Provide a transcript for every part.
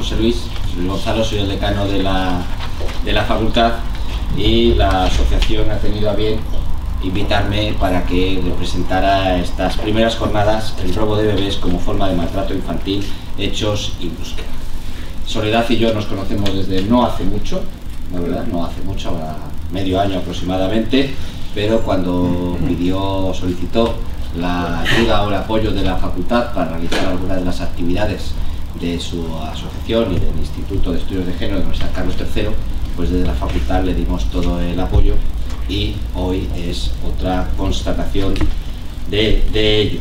José Luis, Luis Gonzalo, soy el decano de la, de la facultad y la asociación ha tenido a bien invitarme para que representara estas primeras jornadas el robo de bebés como forma de maltrato infantil, hechos y búsqueda. Soledad y yo nos conocemos desde no hace mucho, la verdad, no hace mucho, ahora medio año aproximadamente, pero cuando pidió, solicitó la ayuda o el apoyo de la facultad para realizar algunas de las actividades de su asociación y del Instituto de Estudios de Género de la Universidad Carlos III, pues desde la facultad le dimos todo el apoyo y hoy es otra constatación de, ello.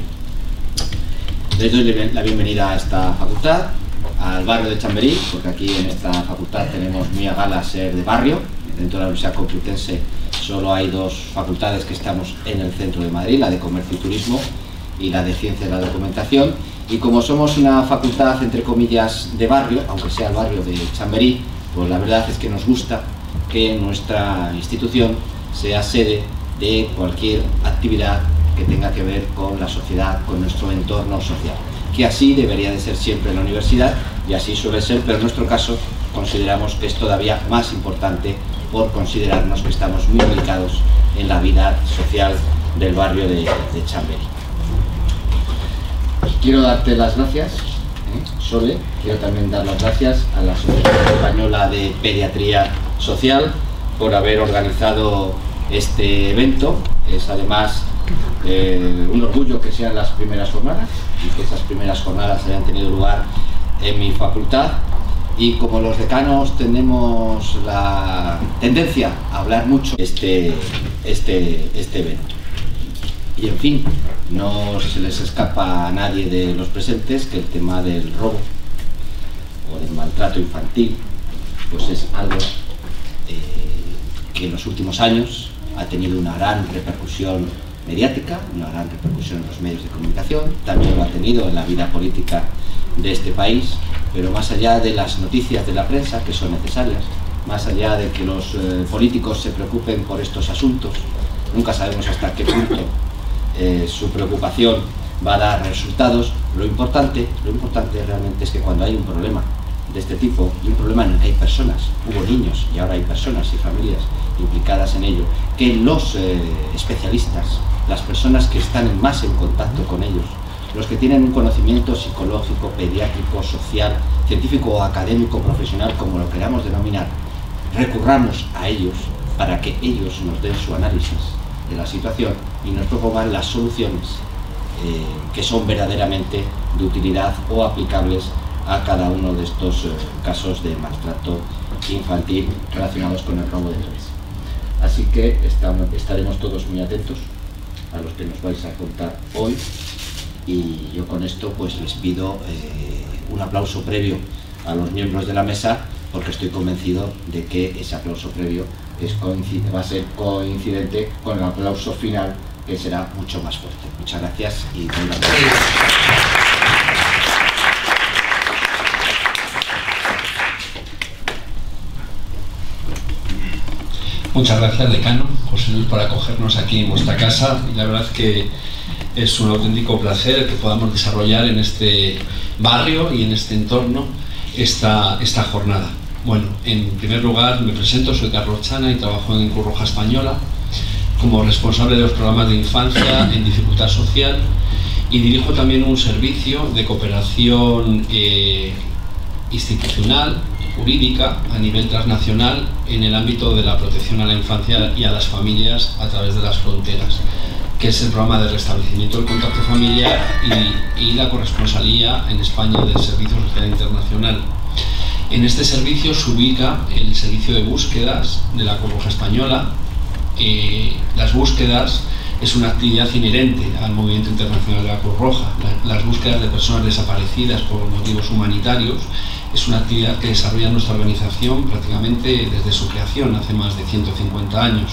Les doy la bienvenida a esta facultad, al barrio de Chamberí, porque aquí en esta facultad tenemos muy a gala ser de barrio. Dentro de la Universidad Complutense solo hay dos facultades que estamos en el centro de Madrid, la de Comercio y Turismo y la de Ciencia de la Documentación. Y como somos una facultad, entre comillas, de barrio, aunque sea el barrio de Chamberí, pues la verdad es que nos gusta que nuestra institución sea sede de cualquier actividad que tenga que ver con la sociedad, con nuestro entorno social. Que así debería de ser siempre en la universidad y así suele ser, pero en nuestro caso consideramos que es todavía más importante por considerarnos que estamos muy ubicados en la vida social del barrio de, de Chamberí. Quiero darte las gracias, ¿eh? Sole, quiero también dar las gracias a la Asociación Española de Pediatría Social por haber organizado este evento. Es además eh, un orgullo que sean las primeras jornadas y que esas primeras jornadas hayan tenido lugar en mi facultad y como los decanos tenemos la tendencia a hablar mucho este, este, este evento. Y en fin, no se les escapa a nadie de los presentes que el tema del robo o del maltrato infantil pues es algo eh, que en los últimos años ha tenido una gran repercusión mediática, una gran repercusión en los medios de comunicación, también lo ha tenido en la vida política de este país, pero más allá de las noticias de la prensa, que son necesarias, más allá de que los eh, políticos se preocupen por estos asuntos, nunca sabemos hasta qué punto eh, su preocupación va a dar resultados. Lo importante, lo importante realmente es que cuando hay un problema de este tipo, y un problema en el que hay personas, hubo niños y ahora hay personas y familias implicadas en ello, que los eh, especialistas, las personas que están más en contacto con ellos, los que tienen un conocimiento psicológico, pediátrico, social, científico o académico, profesional, como lo queramos denominar, recurramos a ellos para que ellos nos den su análisis de la situación y nos propongan las soluciones eh, que son verdaderamente de utilidad o aplicables a cada uno de estos eh, casos de maltrato infantil relacionados con el robo de bebés. Así que estaremos todos muy atentos a los que nos vais a contar hoy y yo con esto pues les pido eh, un aplauso previo a los miembros de la mesa porque estoy convencido de que ese aplauso previo es va a ser coincidente con el aplauso final que será mucho más fuerte. Muchas gracias y Muchas gracias, decano José Luis, por acogernos aquí en vuestra casa. Y la verdad que es un auténtico placer que podamos desarrollar en este barrio y en este entorno esta, esta jornada. Bueno, en primer lugar me presento, soy Carlos Chana y trabajo en Cruz Roja Española como responsable de los programas de infancia en dificultad social y dirijo también un servicio de cooperación eh, institucional, jurídica, a nivel transnacional en el ámbito de la protección a la infancia y a las familias a través de las fronteras que es el programa de restablecimiento del contacto familiar y, la corresponsalía en España del Servicio Social Internacional. En este servicio se ubica el servicio de búsquedas de la Cruz Española. Eh, las búsquedas es una actividad inherente al movimiento internacional de la Cruz Roja. las búsquedas de personas desaparecidas por motivos humanitarios es una actividad que desarrolla nuestra organización prácticamente desde su creación, hace más de 150 años.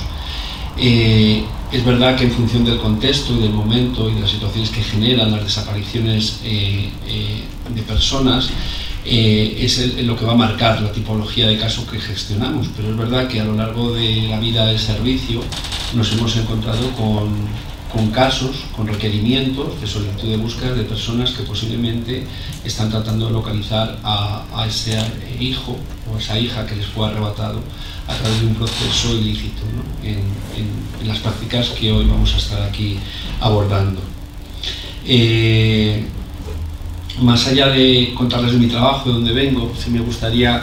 Eh, es verdad que en función del contexto y del momento y de las situaciones que generan las desapariciones eh, de personas, eh, es lo que va a marcar la tipología de caso que gestionamos. Pero es verdad que a lo largo de la vida del servicio nos hemos encontrado con, casos, con requerimientos de solicitud de búsqueda de personas que posiblemente están tratando de localizar a, ese hijo o esa hija que les fue arrebatado a través de un proceso ilícito en, las prácticas que hoy vamos a estar aquí abordando. Eh, más allá de contarles de mi trabajo, de dónde vengo, sí me gustaría,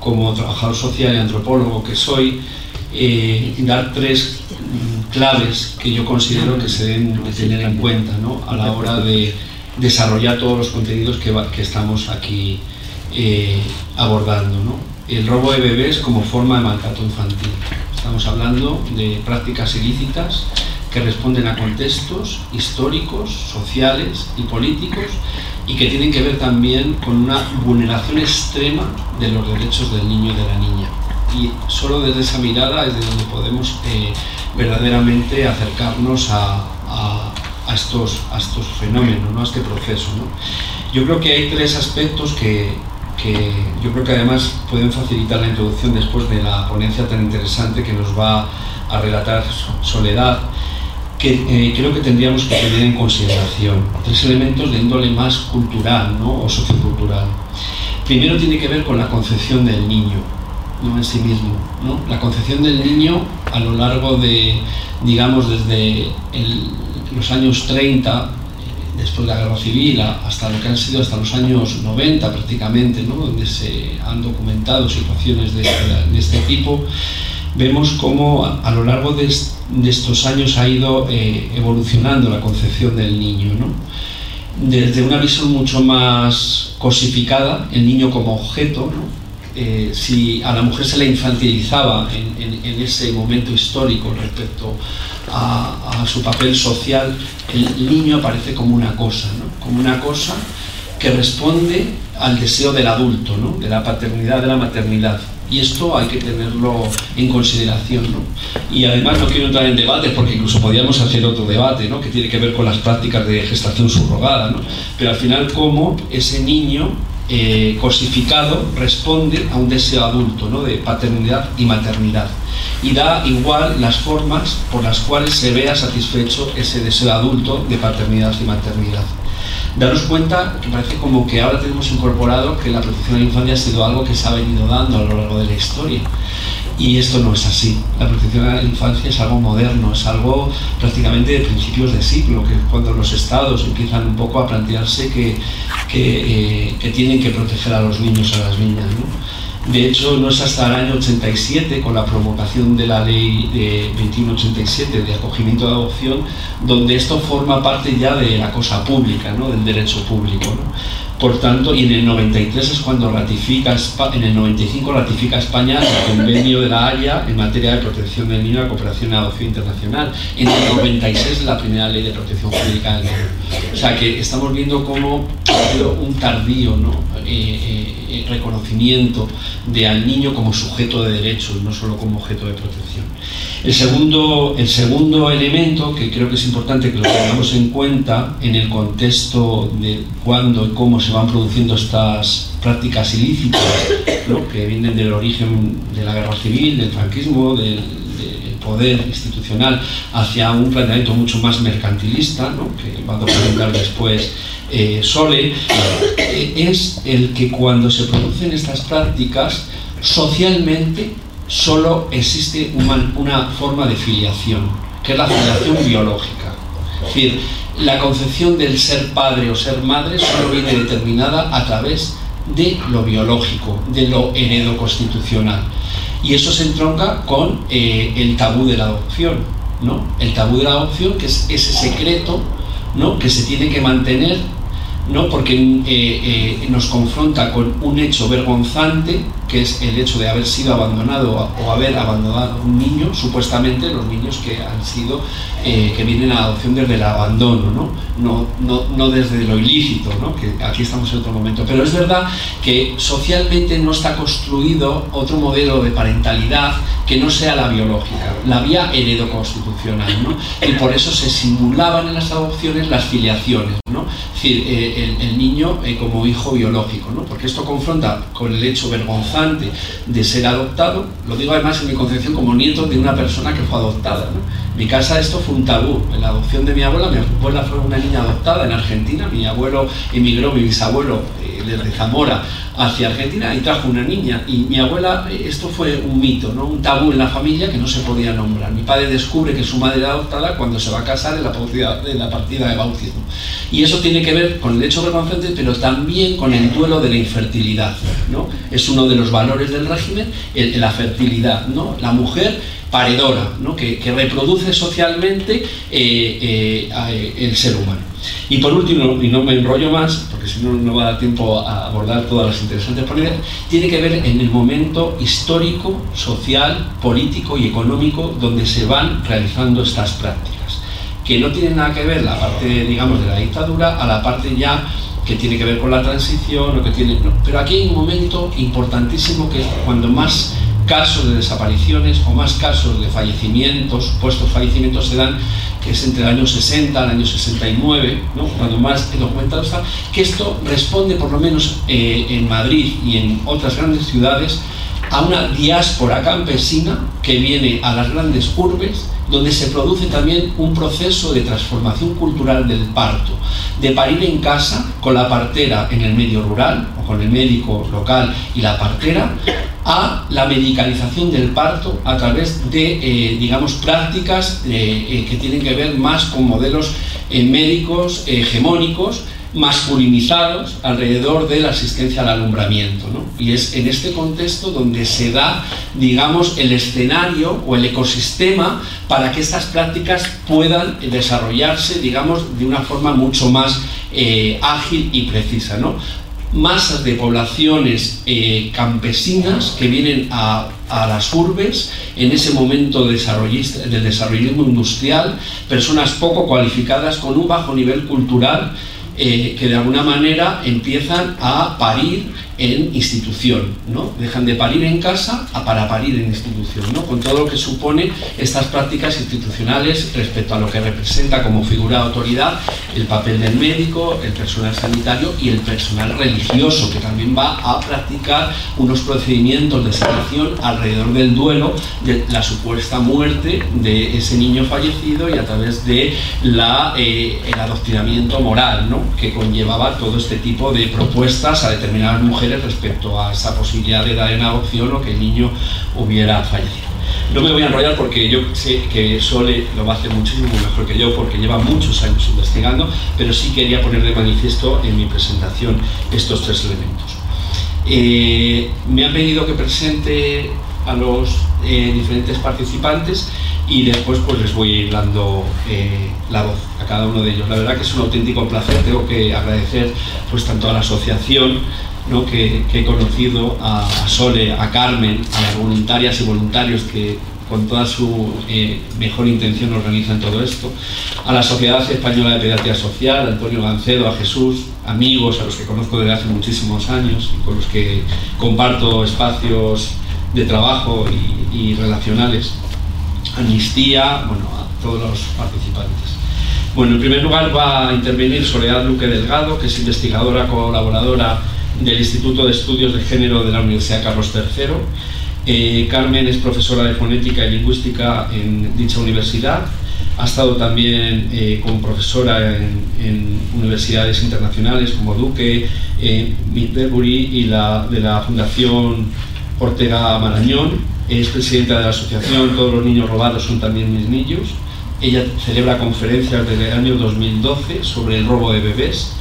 como trabajador social y antropólogo que soy, eh, dar tres claves que yo considero que se deben tener en cuenta a la hora de desarrollar todos los contenidos que, estamos aquí eh, abordando. El robo de bebés como forma de maltrato infantil. Estamos hablando de prácticas ilícitas que responden a contextos históricos, sociales y políticos y que tienen que ver también con una vulneración extrema de los derechos del niño y de la niña. Y solo desde esa mirada es de donde podemos eh, verdaderamente acercarnos a, estos, a estos fenómenos, a este proceso. Yo creo que hay tres aspectos que, que yo creo que además pueden facilitar la introducción después de la ponencia tan interesante que nos va a relatar Soledad que eh, creo que tendríamos que tener en consideración. Tres elementos de índole más cultural ¿no? o sociocultural. Primero tiene que ver con la concepción del niño, no en sí mismo. ¿no? La concepción del niño a lo largo de, digamos, desde los años 30, después de la guerra civil, hasta lo que han sido hasta los años 90 prácticamente, ¿no? donde se han documentado situaciones de, de este tipo, vemos cómo a, lo largo de, estos años ha ido eh, evolucionando la concepción del niño. Desde una visión mucho más cosificada, el niño como objeto, eh, si a la mujer se le infantilizaba en, ese momento histórico respecto a, su papel social, el niño aparece como una cosa, como una cosa que responde al deseo del adulto, de la paternidad, de la maternidad. Y esto hay que tenerlo en consideración. Y además no quiero entrar en debate, porque incluso podríamos hacer otro debate, ¿no? que tiene que ver con las prácticas de gestación subrogada. ¿no? Pero al final, cómo ese niño eh, cosificado responde a un deseo adulto ¿no? de paternidad y maternidad. Y da igual las formas por las cuales se vea satisfecho ese deseo adulto de paternidad y maternidad daros cuenta que parece como que ahora tenemos incorporado que la protección a la infancia ha sido algo que se ha venido dando a lo largo de la historia. Y esto no es así. La protección a la infancia es algo moderno, es algo prácticamente de principios de siglo, que cuando los estados empiezan un poco a plantearse que, que, eh, tienen que proteger a los niños, a las niñas. De hecho, no es hasta el año 87, con la promulgación de la ley de 2187 de acogimiento de adopción, donde esto forma parte ya de la cosa pública, ¿no? del derecho público. Por tanto, y en el 93 es cuando ratifica, en el 95 ratifica España el convenio de la Haya en materia de protección del niño la cooperación en adopción internacional. En el 96 es la primera ley de protección jurídica del niño. O sea que estamos viendo cómo ha un tardío. Eh, eh, eh, reconocimiento de al niño como sujeto de derechos, no solo como objeto de protección. El segundo, el segundo elemento que creo que es importante que lo tengamos en cuenta en el contexto de cuándo y cómo se van produciendo estas prácticas ilícitas, que vienen del origen de la guerra civil, del franquismo, del, poder institucional, hacia un planteamiento mucho más mercantilista, que va a documentar después eh, Sole, eh, es el que cuando se producen estas prácticas, socialmente solo existe una, forma de filiación, que es la filiación biológica. Es decir, la concepción del ser padre o ser madre solo viene determinada a través de lo biológico, de lo heredo constitucional. Y eso se entronca con eh, el tabú de la adopción. ¿no? El tabú de la adopción, que es ese secreto ¿no? que se tiene que mantener ¿no? porque eh, eh, nos confronta con un hecho vergonzante, que es el hecho de haber sido abandonado o haber abandonado un niño, supuestamente los niños que han sido, eh, que vienen a adopción desde el abandono, ¿no? No, no, no desde lo ilícito, ¿no? que aquí estamos en otro momento. Pero es verdad que socialmente no está construido otro modelo de parentalidad que no sea la biológica, la vía heredo-constitucional, ¿no? y por eso se simulaban en las adopciones las filiaciones. ¿no? Es decir, el, niño como hijo biológico, ¿no? porque esto confronta con el hecho vergonzante vergonzante de ser adoptado, lo digo además en mi concepción como nieto de una persona que fue adoptada. Mi casa esto fue un tabú. En la adopción de mi abuela, mi abuela fue una niña adoptada en Argentina, mi abuelo emigró, mi bisabuelo desde Zamora hacia Argentina y trajo una niña. Y mi abuela, eh, esto fue un mito, ¿no? un tabú en la familia que no se podía nombrar. Mi padre descubre que su madre era adoptada cuando se va a casar en la partida, la partida de bautismo. Y eso tiene que ver con el hecho vergonzante, pero también con el duelo de la infertilidad. ¿no? Es uno de los valores del régimen, la fertilidad. ¿no? La mujer paredora, ¿no? que, reproduce socialmente eh, eh, el ser humano. Y por último, y no me enrollo más, porque si no no va a dar tiempo a abordar todas las interesantes ponencias, tiene que ver en el momento histórico, social, político y económico donde se van realizando estas prácticas, que no tienen nada que ver la parte, digamos, de la dictadura a la parte ya que tiene que ver con la transición, o que tiene, pero aquí hay un momento importantísimo que es cuando más casos de desapariciones o más casos de fallecimientos, supuestos fallecimientos se dan, que es entre el año 60 al año 69, cuando más documentado está, que esto responde por lo menos eh, en Madrid y en otras grandes ciudades a una diáspora campesina que viene a las grandes urbes, donde se produce también un proceso de transformación cultural del parto, de parir en casa con la partera en el medio rural o con el médico local y la partera, a la medicalización del parto a través de, eh, digamos, prácticas eh, eh, que tienen que ver más con modelos médicos hegemónicos masculinizados alrededor de la asistencia al alumbramiento. Y es en este contexto donde se da, digamos, el escenario o el ecosistema para que estas prácticas puedan desarrollarse, digamos, de una forma mucho más eh, ágil y precisa. ¿no? Masas de poblaciones eh, campesinas que vienen a, las urbes en ese momento del desarrollismo industrial, personas poco cualificadas con un bajo nivel cultural eh, que de alguna manera empiezan a parir en institución, ¿no? Dejan de parir en casa a para parir en institución, ¿no? Con todo lo que supone estas prácticas institucionales respecto a lo que representa como figura de autoridad el papel del médico, el personal sanitario y el personal religioso, que también va a practicar unos procedimientos de sanación alrededor del duelo de la supuesta muerte de ese niño fallecido y a través de la, eh, el adoctrinamiento moral, ¿no? Que conllevaba todo este tipo de propuestas a determinadas mujeres respecto a esa posibilidad de dar en adopción o que el niño hubiera fallecido. No me voy a enrollar porque yo sé que Sole lo hacer muchísimo mejor que yo porque lleva muchos años investigando, pero sí quería poner de manifiesto en mi presentación estos tres elementos. Eh, me han pedido que presente a los eh, diferentes participantes y después pues les voy a ir dando eh, la voz a cada uno de ellos. La verdad que es un auténtico placer, tengo que agradecer pues tanto a la asociación que, he conocido a, Sole, a Carmen, a las voluntarias y voluntarios que con toda su eh, mejor intención organizan todo esto, a la Sociedad Española de Pediatría Social, a Antonio Gancedo, a Jesús, amigos a los que conozco desde hace muchísimos años y con los que comparto espacios de trabajo y, y relacionales, Amnistía, bueno, a todos los participantes. Bueno, en primer lugar va a intervenir Soledad Luque Delgado, que es investigadora colaboradora del Instituto de Estudios de Género de la Universidad Carlos III. Eh, Carmen es profesora de fonética y lingüística en dicha universidad. Ha estado también eh, como profesora en, universidades internacionales como Duque, eh, y la, de la Fundación Ortega Marañón. Es presidenta de la asociación Todos los niños robados son también mis niños. Ella celebra conferencias desde el año 2012 sobre el robo de bebés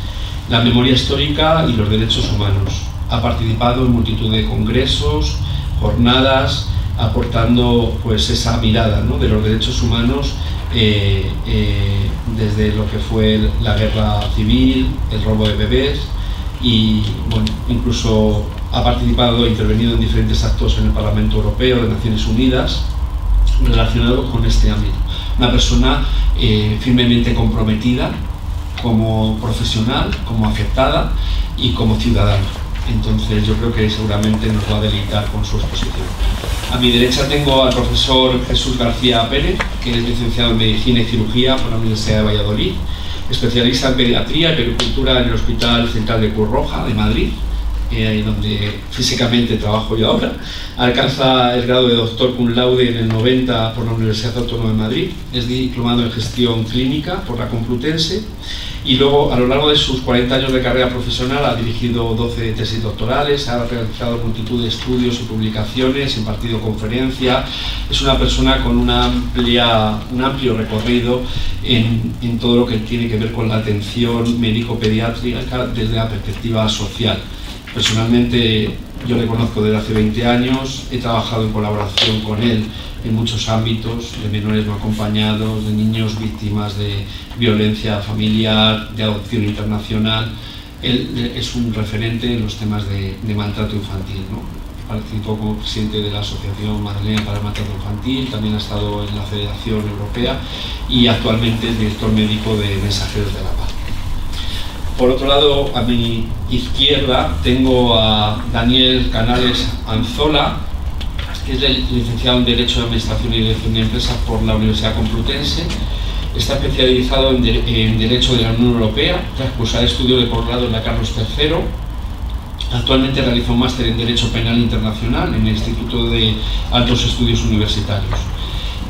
la memoria histórica y los derechos humanos. Ha participado en multitud de congresos, jornadas, aportando pues esa mirada de los derechos humanos eh, eh, desde lo que fue la guerra civil, el robo de bebés y incluso ha participado e intervenido en diferentes actos en el Parlamento Europeo de Naciones Unidas relacionados con este ámbito. Una persona eh, firmemente comprometida como profesional, como afectada y como ciudadana. Entonces yo creo que seguramente nos va a deleitar con su exposición. A mi derecha tengo al profesor Jesús García Pérez, que es licenciado en Medicina y Cirugía por la Universidad de Valladolid, especialista en pediatría y pericultura en el Hospital Central de Cruz Roja de Madrid, eh, donde físicamente trabajo yo ahora. Alcanza el grado de doctor cum laude en el 90 por la Universidad Autónoma de Madrid. Es diplomado en gestión clínica por la Complutense y luego a lo largo de sus 40 años de carrera profesional ha dirigido 12 tesis doctorales, ha realizado multitud de estudios y publicaciones, impartido conferencias, es una persona con una amplia, un amplio recorrido en, en todo lo que tiene que ver con la atención médico-pediátrica desde la perspectiva social. Personalmente yo le conozco desde hace 20 años, he trabajado en colaboración con él en muchos ámbitos, de menores no acompañados, de niños víctimas de violencia familiar, de adopción internacional. Él es un referente en los temas de, maltrato infantil. ¿no? Participó como presidente de la Asociación Madrileña para el Maltrato Infantil, también ha estado en la Federación Europea y actualmente es director médico de Mensajeros de la Paz. Por otro lado, a mi izquierda tengo a Daniel Canales Anzola, que es licenciado en Derecho de Administración y Dirección de Empresas por la Universidad Complutense. Está especializado en, Derecho de la Unión Europea, tras cursar estudios de posgrado en la Carlos III. Actualmente realiza un máster en Derecho Penal Internacional en el Instituto de Altos Estudios Universitarios.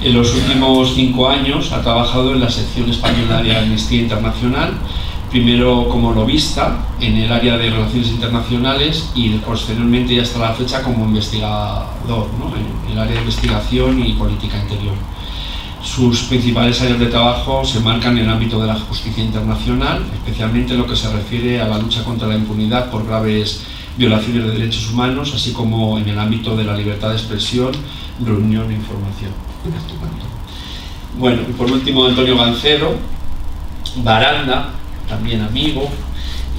En los últimos cinco años ha trabajado en la sección española de Amnistía Internacional primero como lobista en el área de relaciones internacionales y posteriormente ya hasta la fecha como investigador en el área de investigación y política interior. Sus principales áreas de trabajo se marcan en el ámbito de la justicia internacional, especialmente en lo que se refiere a la lucha contra la impunidad por graves violaciones de derechos humanos, así como en el ámbito de la libertad de expresión, reunión e información. Bueno, y por último Antonio Gancero, Baranda, también amigo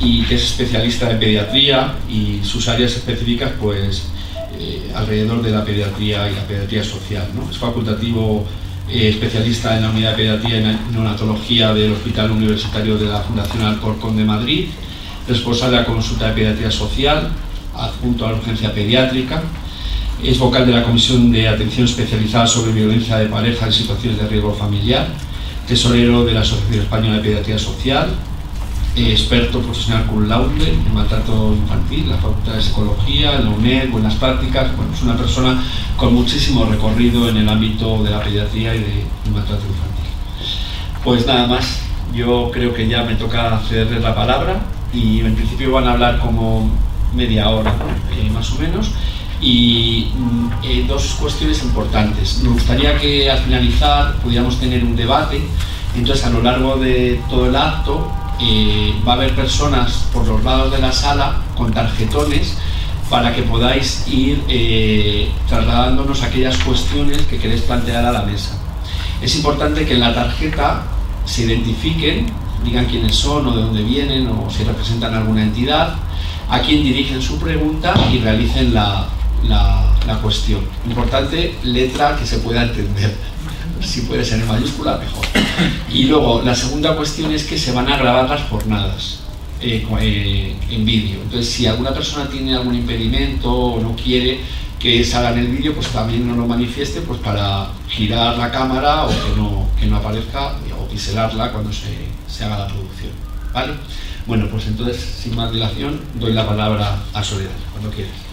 y que es especialista en pediatría y sus áreas específicas pues eh, alrededor de la pediatría y la pediatría social. Es facultativo eh, especialista en la unidad de pediatría y neonatología del Hospital Universitario de la Fundación Alcorcón de Madrid, responsable de la consulta de pediatría social, adjunto a la urgencia pediátrica, es vocal de la Comisión de Atención Especializada sobre Violencia de Pareja en Situaciones de Riesgo Familiar, tesorero de la Asociación Española de Pediatría Social, experto profesional cum laude en maltrato infantil, la Facultad de Psicología, la UNED, buenas prácticas, bueno, es una persona con muchísimo recorrido en el ámbito de la pediatría y del maltrato infantil. Pues nada más, yo creo que ya me toca cederles la palabra y en principio van a hablar como media hora, eh, más o menos, y mm, eh, dos cuestiones importantes. Me gustaría que al finalizar pudiéramos tener un debate, entonces a lo largo de todo el acto va a haber personas por los lados de la sala con tarjetones para que podáis ir eh, trasladándonos aquellas cuestiones que queréis plantear a la mesa. Es importante que en la tarjeta se identifiquen, digan quiénes son o de dónde vienen o si representan alguna entidad, a quién dirigen su pregunta y realicen la, la cuestión. Importante, letra que se pueda entender si puede ser en mayúscula, mejor. Y luego, la segunda cuestión es que se van a grabar las jornadas eh, eh, en vídeo. Entonces, si alguna persona tiene algún impedimento o no quiere que salga en el vídeo, pues también no lo manifieste pues para girar la cámara o que no, que no aparezca o pixelarla cuando se, se haga la producción. ¿Vale? Bueno, pues entonces, sin más dilación, doy la palabra a Soledad, cuando quieras.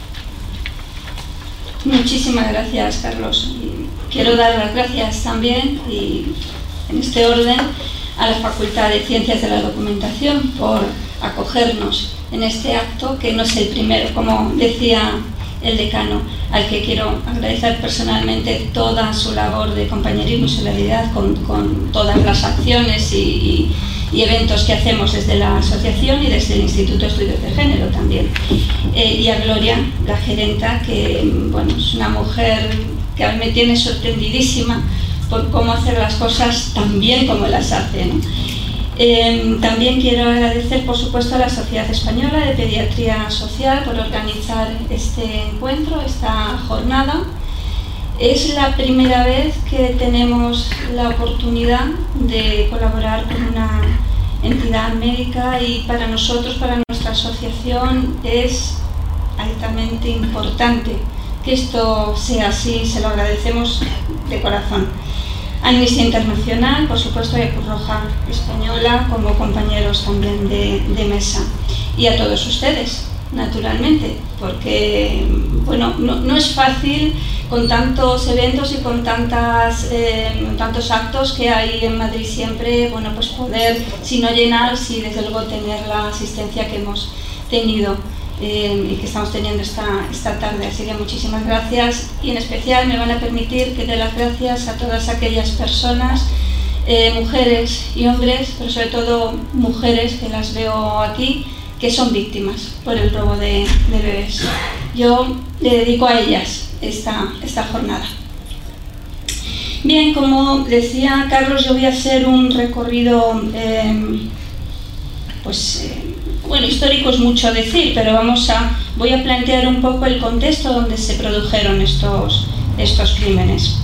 Muchísimas gracias, Carlos. quiero dar las gracias también, y en este orden, a la Facultad de Ciencias de la Documentación por acogernos en este acto, que no es el primero, como decía el decano, al que quiero agradecer personalmente toda su labor de compañerismo y solidaridad con, todas las acciones y y eventos que hacemos desde la asociación y desde el Instituto de Estudios de Género también. Eh, y a Gloria, la gerenta, que bueno, es una mujer que a me tiene sorprendidísima por cómo hacer las cosas tan bien como las hace. Eh, también quiero agradecer, por supuesto, a la Sociedad Española de Pediatría Social por organizar este encuentro, esta jornada. Es la primera vez que tenemos la oportunidad de colaborar con una entidad médica y para nosotros, para nuestra asociación, es altamente importante que esto sea así, se lo agradecemos de corazón. Amnistía Internacional, por supuesto, y a Cruz Roja Española como compañeros también de, de mesa. Y a todos ustedes, naturalmente, porque bueno, no, es fácil con tantos eventos y con tantas, eh, tantos actos que hay en Madrid siempre, bueno, pues poder, si no llenar, sí desde luego tener la asistencia que hemos tenido eh, y que estamos teniendo esta, esta tarde. Así que muchísimas gracias y en especial me van a permitir que dé las gracias a todas aquellas personas eh, mujeres y hombres, pero sobre todo mujeres que las veo aquí, que son víctimas por el robo de, bebés. Yo le dedico a ellas esta, esta jornada. Bien, como decía Carlos, yo voy a hacer un recorrido, em, pues, eh, bueno, histórico es mucho decir, pero vamos a, voy a plantear un poco el contexto donde se produjeron estos, estos crímenes.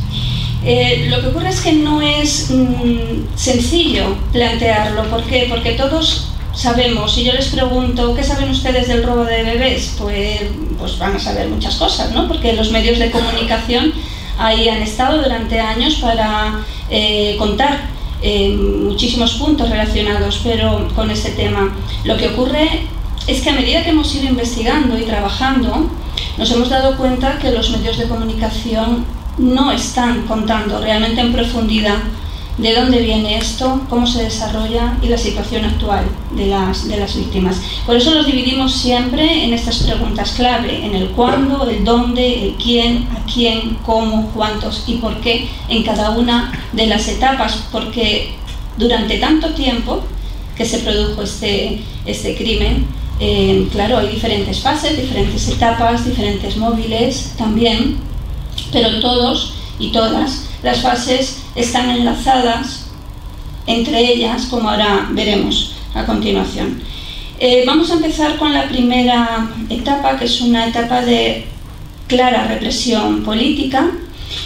Eh, lo que ocurre es que no es mm, sencillo plantearlo. ¿Por qué? Porque todos sabemos, si yo les pregunto, ¿qué saben ustedes del robo de bebés? Pues, pues van a saber muchas cosas, ¿no? Porque los medios de comunicación ahí han estado durante años para eh, contar eh, muchísimos puntos relacionados pero con este tema. Lo que ocurre es que a medida que hemos ido investigando y trabajando, nos hemos dado cuenta que los medios de comunicación no están contando realmente en profundidad de dónde viene esto, cómo se desarrolla y la situación actual de las, de las víctimas. Por eso los dividimos siempre en estas preguntas clave, en el cuándo, el dónde, el quién, a quién, cómo, cuántos y por qué en cada una de las etapas, porque durante tanto tiempo que se produjo este, este crimen, eh, claro, hay diferentes fases, diferentes etapas, diferentes móviles también, pero todos y todas las fases están enlazadas entre ellas, como ahora veremos a continuación. Eh, vamos a empezar con la primera etapa, que es una etapa de clara represión política,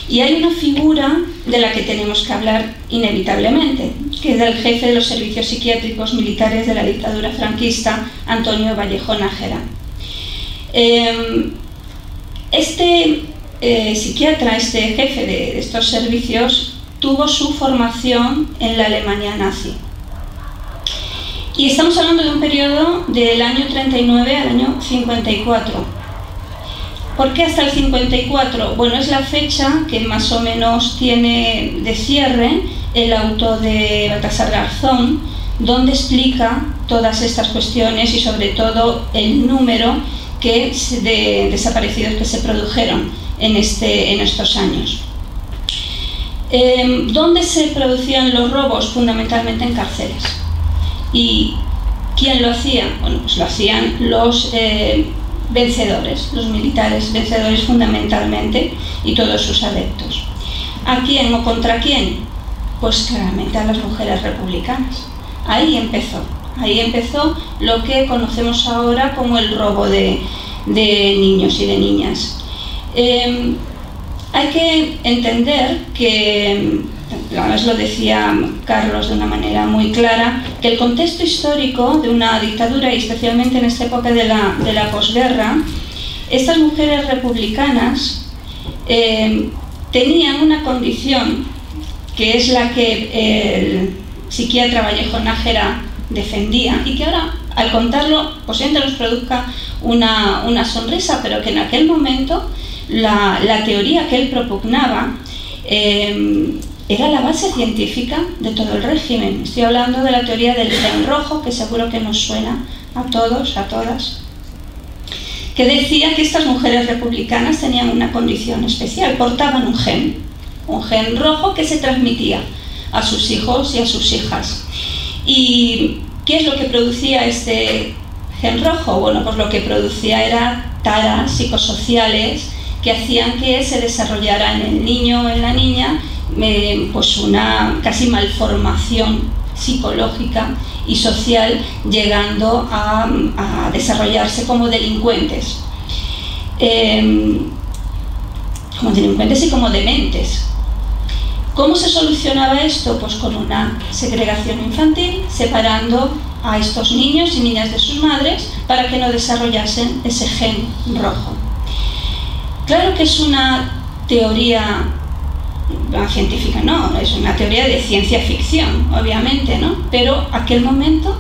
y hay una figura de la que tenemos que hablar inevitablemente, que es el jefe de los servicios psiquiátricos militares de la dictadura franquista, Antonio Vallejo Nájera. Eh, este eh, psiquiatra, este jefe de estos servicios, tuvo su formación en la Alemania nazi. Y estamos hablando de un periodo del año 39 al año 54. ¿Por qué hasta el 54? Bueno, es la fecha que más o menos tiene de cierre el auto de Baltasar Garzón, donde explica todas estas cuestiones y sobre todo el número que de desaparecidos que se produjeron en, este, en estos años. Em, ¿Dónde se producían los robos? Fundamentalmente en cárceles. ¿Y quién lo hacía? Bueno, pues lo hacían los eh, vencedores, los militares vencedores fundamentalmente y todos sus adeptos. ¿A quién o contra quién? Pues claramente a las mujeres republicanas. Ahí empezó, ahí empezó lo que conocemos ahora como el robo de, de niños y de niñas. Em, hay que entender que, además lo decía Carlos de una manera muy clara, que el contexto histórico de una dictadura, y especialmente en esta época de la, de la posguerra, estas mujeres republicanas em, tenían una condición que es la que el psiquiatra Vallejo Nájera defendía y que ahora al contarlo posiblemente nos produzca una, una sonrisa, pero que en aquel momento la, teoría que él propugnaba eh, era la base científica de todo el régimen. Estoy hablando de la teoría del gen rojo, que seguro que nos suena a todos, a todas, que decía que estas mujeres republicanas tenían una condición especial, portaban un gen, un gen rojo que se transmitía a sus hijos y a sus hijas. ¿Y qué es lo que producía este gen rojo? Bueno, pues lo que producía era taras psicosociales que hacían que se desarrollara en el niño o en la niña pues una casi malformación psicológica y social llegando a, desarrollarse como delincuentes. Em, como delincuentes y como dementes. ¿Cómo se solucionaba esto? Pues con una segregación infantil, separando a estos niños y niñas de sus madres para que no desarrollasen ese gen rojo. Claro que es una teoría científica, no, es una teoría de ciencia ficción, obviamente, ¿no? Pero aquel momento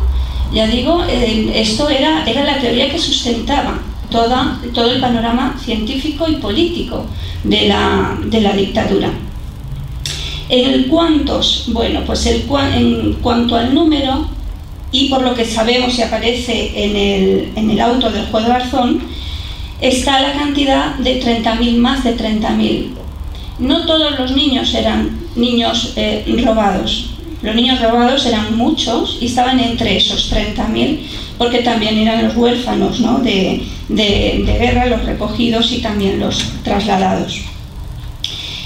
Ya digo, esto era, era la teoría que sustentaba toda, todo el panorama científico y político de la, de la dictadura. El cuántos, bueno, pues el, en cuanto al número, y por lo que sabemos y aparece en el, en el auto del juez de Garzón, está la cantidad de 30.000, más de 30.000. No todos los niños eran niños eh, robados. Los niños robados eran muchos y estaban entre esos 30.000 porque también eran los huérfanos ¿no? de, de, guerra, los recogidos y también los trasladados.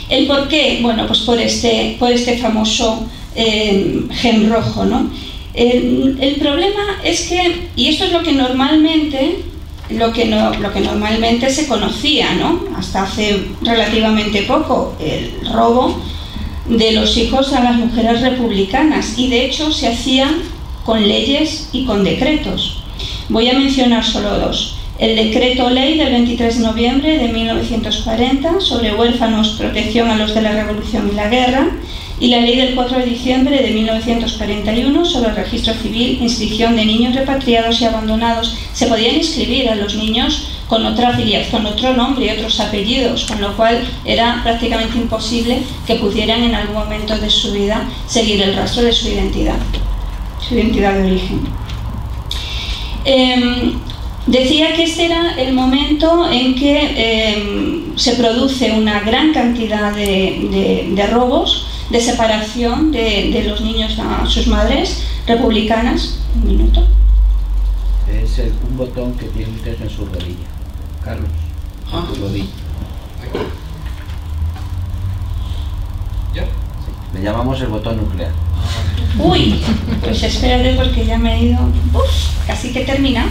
¿El por qué? Bueno, pues por este, por este famoso eh, gen rojo. ¿no? El, el, problema es que, y esto es lo que normalmente lo que, no, lo que normalmente se conocía, ¿no? hasta hace relativamente poco, el robo de los hijos a las mujeres republicanas y de hecho se hacía con leyes y con decretos. Voy a mencionar solo dos. El decreto ley del 23 de noviembre de 1940 sobre huérfanos, protección a los de la revolución y la guerra y la ley del 4 de diciembre de 1941 sobre el registro civil, inscripción de niños repatriados y abandonados. Se podían inscribir a los niños con otra con otro nombre y otros apellidos, con lo cual era prácticamente imposible que pudieran en algún momento de su vida seguir el rastro de su identidad, su identidad de origen. Em, decía que este era el momento en que em, se produce una gran cantidad de robos de separación de, los niños a sus madres republicanas. Un minuto. Es el, un botón que tiene usted en su rodilla. Carlos, ah. en rodilla. ¿Ya? Le llamamos el botón nuclear. Uy, pues espérate porque ya me he ido. Uf, casi que termina.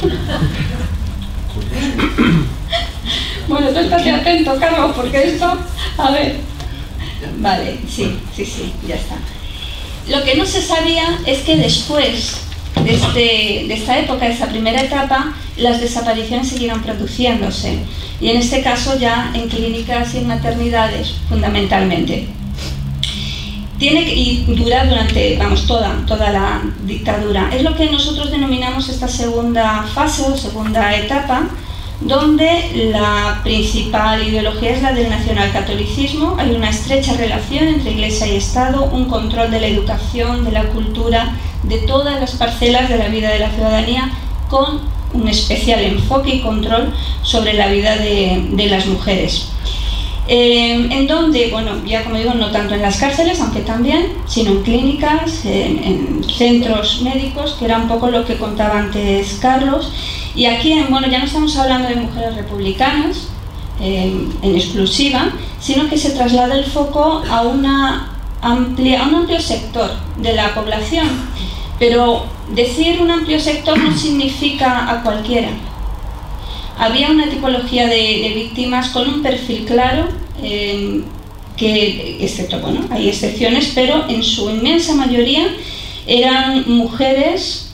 bueno, tú estás atento, Carlos, porque esto. A ver. Vale, sí, sí, sí, ya está. Lo que no se sabía es que después de, este, de esta época, de esta primera etapa, las desapariciones siguieron produciéndose. Y en este caso ya en clínicas y en maternidades, fundamentalmente. Tiene que, y dura durante, vamos, toda, toda la dictadura. Es lo que nosotros denominamos esta segunda fase o segunda etapa, donde la principal ideología es la del nacionalcatolicismo. Hay una estrecha relación entre Iglesia y Estado, un control de la educación, de la cultura, de todas las parcelas de la vida de la ciudadanía, con un especial enfoque y control sobre la vida de, las mujeres. Eh, en donde, bueno, ya como digo, no tanto en las cárceles, aunque también, sino en clínicas, en centros médicos, que era un poco lo que contaba antes Carlos, y aquí, bueno, ya no estamos hablando de mujeres republicanas en exclusiva, sino que se traslada el foco a, una amplia, a un amplio sector de la población. Pero decir un amplio sector no significa a cualquiera. Había una tipología de, víctimas con un perfil claro, que, excepto, bueno, hay excepciones, pero en su inmensa mayoría eran mujeres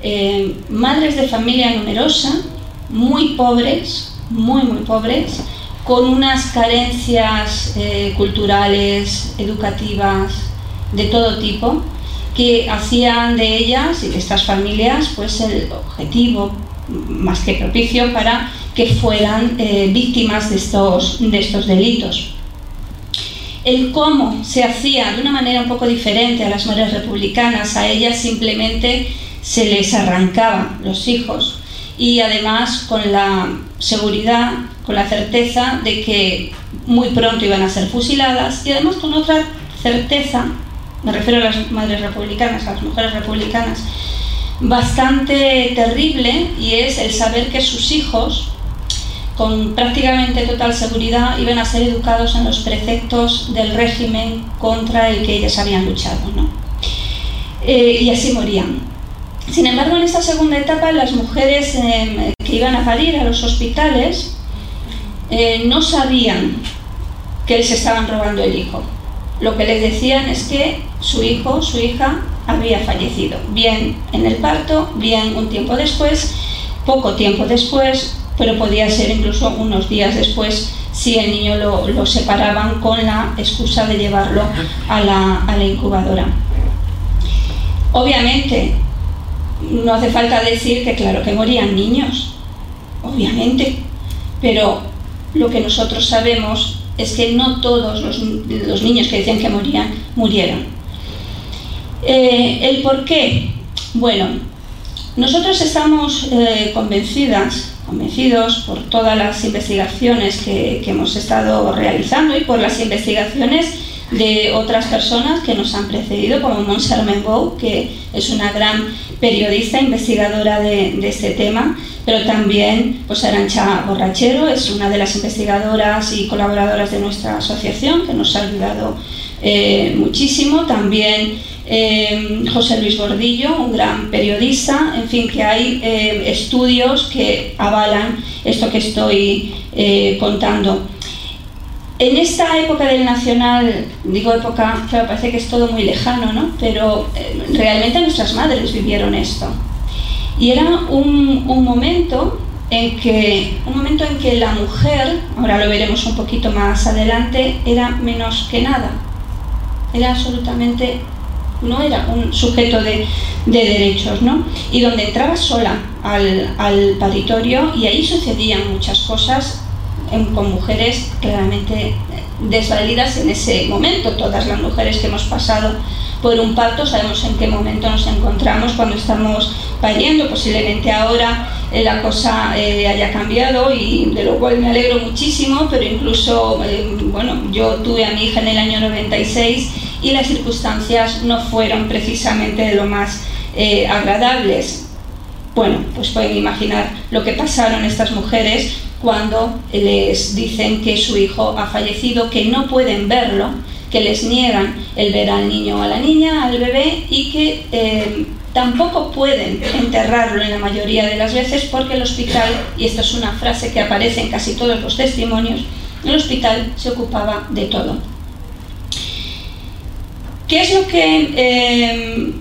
eh, madres de familia numerosa, muy pobres, muy, muy pobres, con unas carencias eh, culturales, educativas, de todo tipo, que hacían de ellas y de estas familias pues el objetivo más que propicio para que fueran eh, víctimas de estos, de estos delitos. El cómo se hacía de una manera un poco diferente a las madres republicanas, a ellas simplemente se les arrancaba los hijos y además con la seguridad, con la certeza de que muy pronto iban a ser fusiladas y además con otra certeza, me refiero a las madres republicanas, a las mujeres republicanas, bastante terrible y es el saber que sus hijos, con prácticamente total seguridad, iban a ser educados en los preceptos del régimen contra el que ellas habían luchado. Eh, y así morían. Sin embargo, en esta segunda etapa, las mujeres em, que iban a parir a los hospitales eh, no sabían que les estaban robando el hijo. Lo que les decían es que su hijo, su hija, había fallecido, bien en el parto, bien un tiempo después, poco tiempo después, pero podía ser incluso unos días después si el niño lo, separaban con la excusa de llevarlo a la incubadora. Obviamente, no hace falta decir que claro que morían niños, obviamente, pero lo que nosotros sabemos es que no todos los, niños que decían que morían, murieron. Eh, ¿El por qué? Bueno, nosotros estamos eh, convencidas, convencidos por todas las investigaciones que, hemos estado realizando y por las investigaciones de otras personas que nos han precedido, como Montserrat Menbou, que es una gran periodista, investigadora de, este tema, pero también pues Arancha Borrachero es una de las investigadoras y colaboradoras de nuestra asociación, que nos ha ayudado eh, muchísimo. También eh, José Luis Gordillo, un gran periodista, en fin, que hay eh, estudios que avalan esto que estoy contando. En esta época del Nacional, digo época, claro, parece que es todo muy lejano, ¿no? Pero eh, realmente nuestras madres vivieron esto. Y era un, momento en que, un momento en que la mujer, ahora lo veremos un poquito más adelante, era menos que nada. Era absolutamente, no era un sujeto de, derechos, ¿no? Y donde entraba sola al, al paritorio y ahí sucedían muchas cosas con mujeres claramente desvalidas en ese momento. Todas las mujeres que hemos pasado por un parto sabemos en qué momento nos encontramos cuando estamos pariendo. Posiblemente ahora eh, la cosa eh, haya cambiado y de lo cual me alegro muchísimo, pero incluso, eh, bueno, yo tuve a mi hija en el año 96 y las circunstancias no fueron precisamente de lo más agradables. Bueno, pues pueden imaginar lo que pasaron estas mujeres cuando les dicen que su hijo ha fallecido, que no pueden verlo, que les niegan el ver al niño o a la niña, al bebé, y que eh, tampoco pueden enterrarlo en la mayoría de las veces porque el hospital, y esta es una frase que aparece en casi todos los testimonios, el hospital se ocupaba de todo. ¿Qué es lo que eh,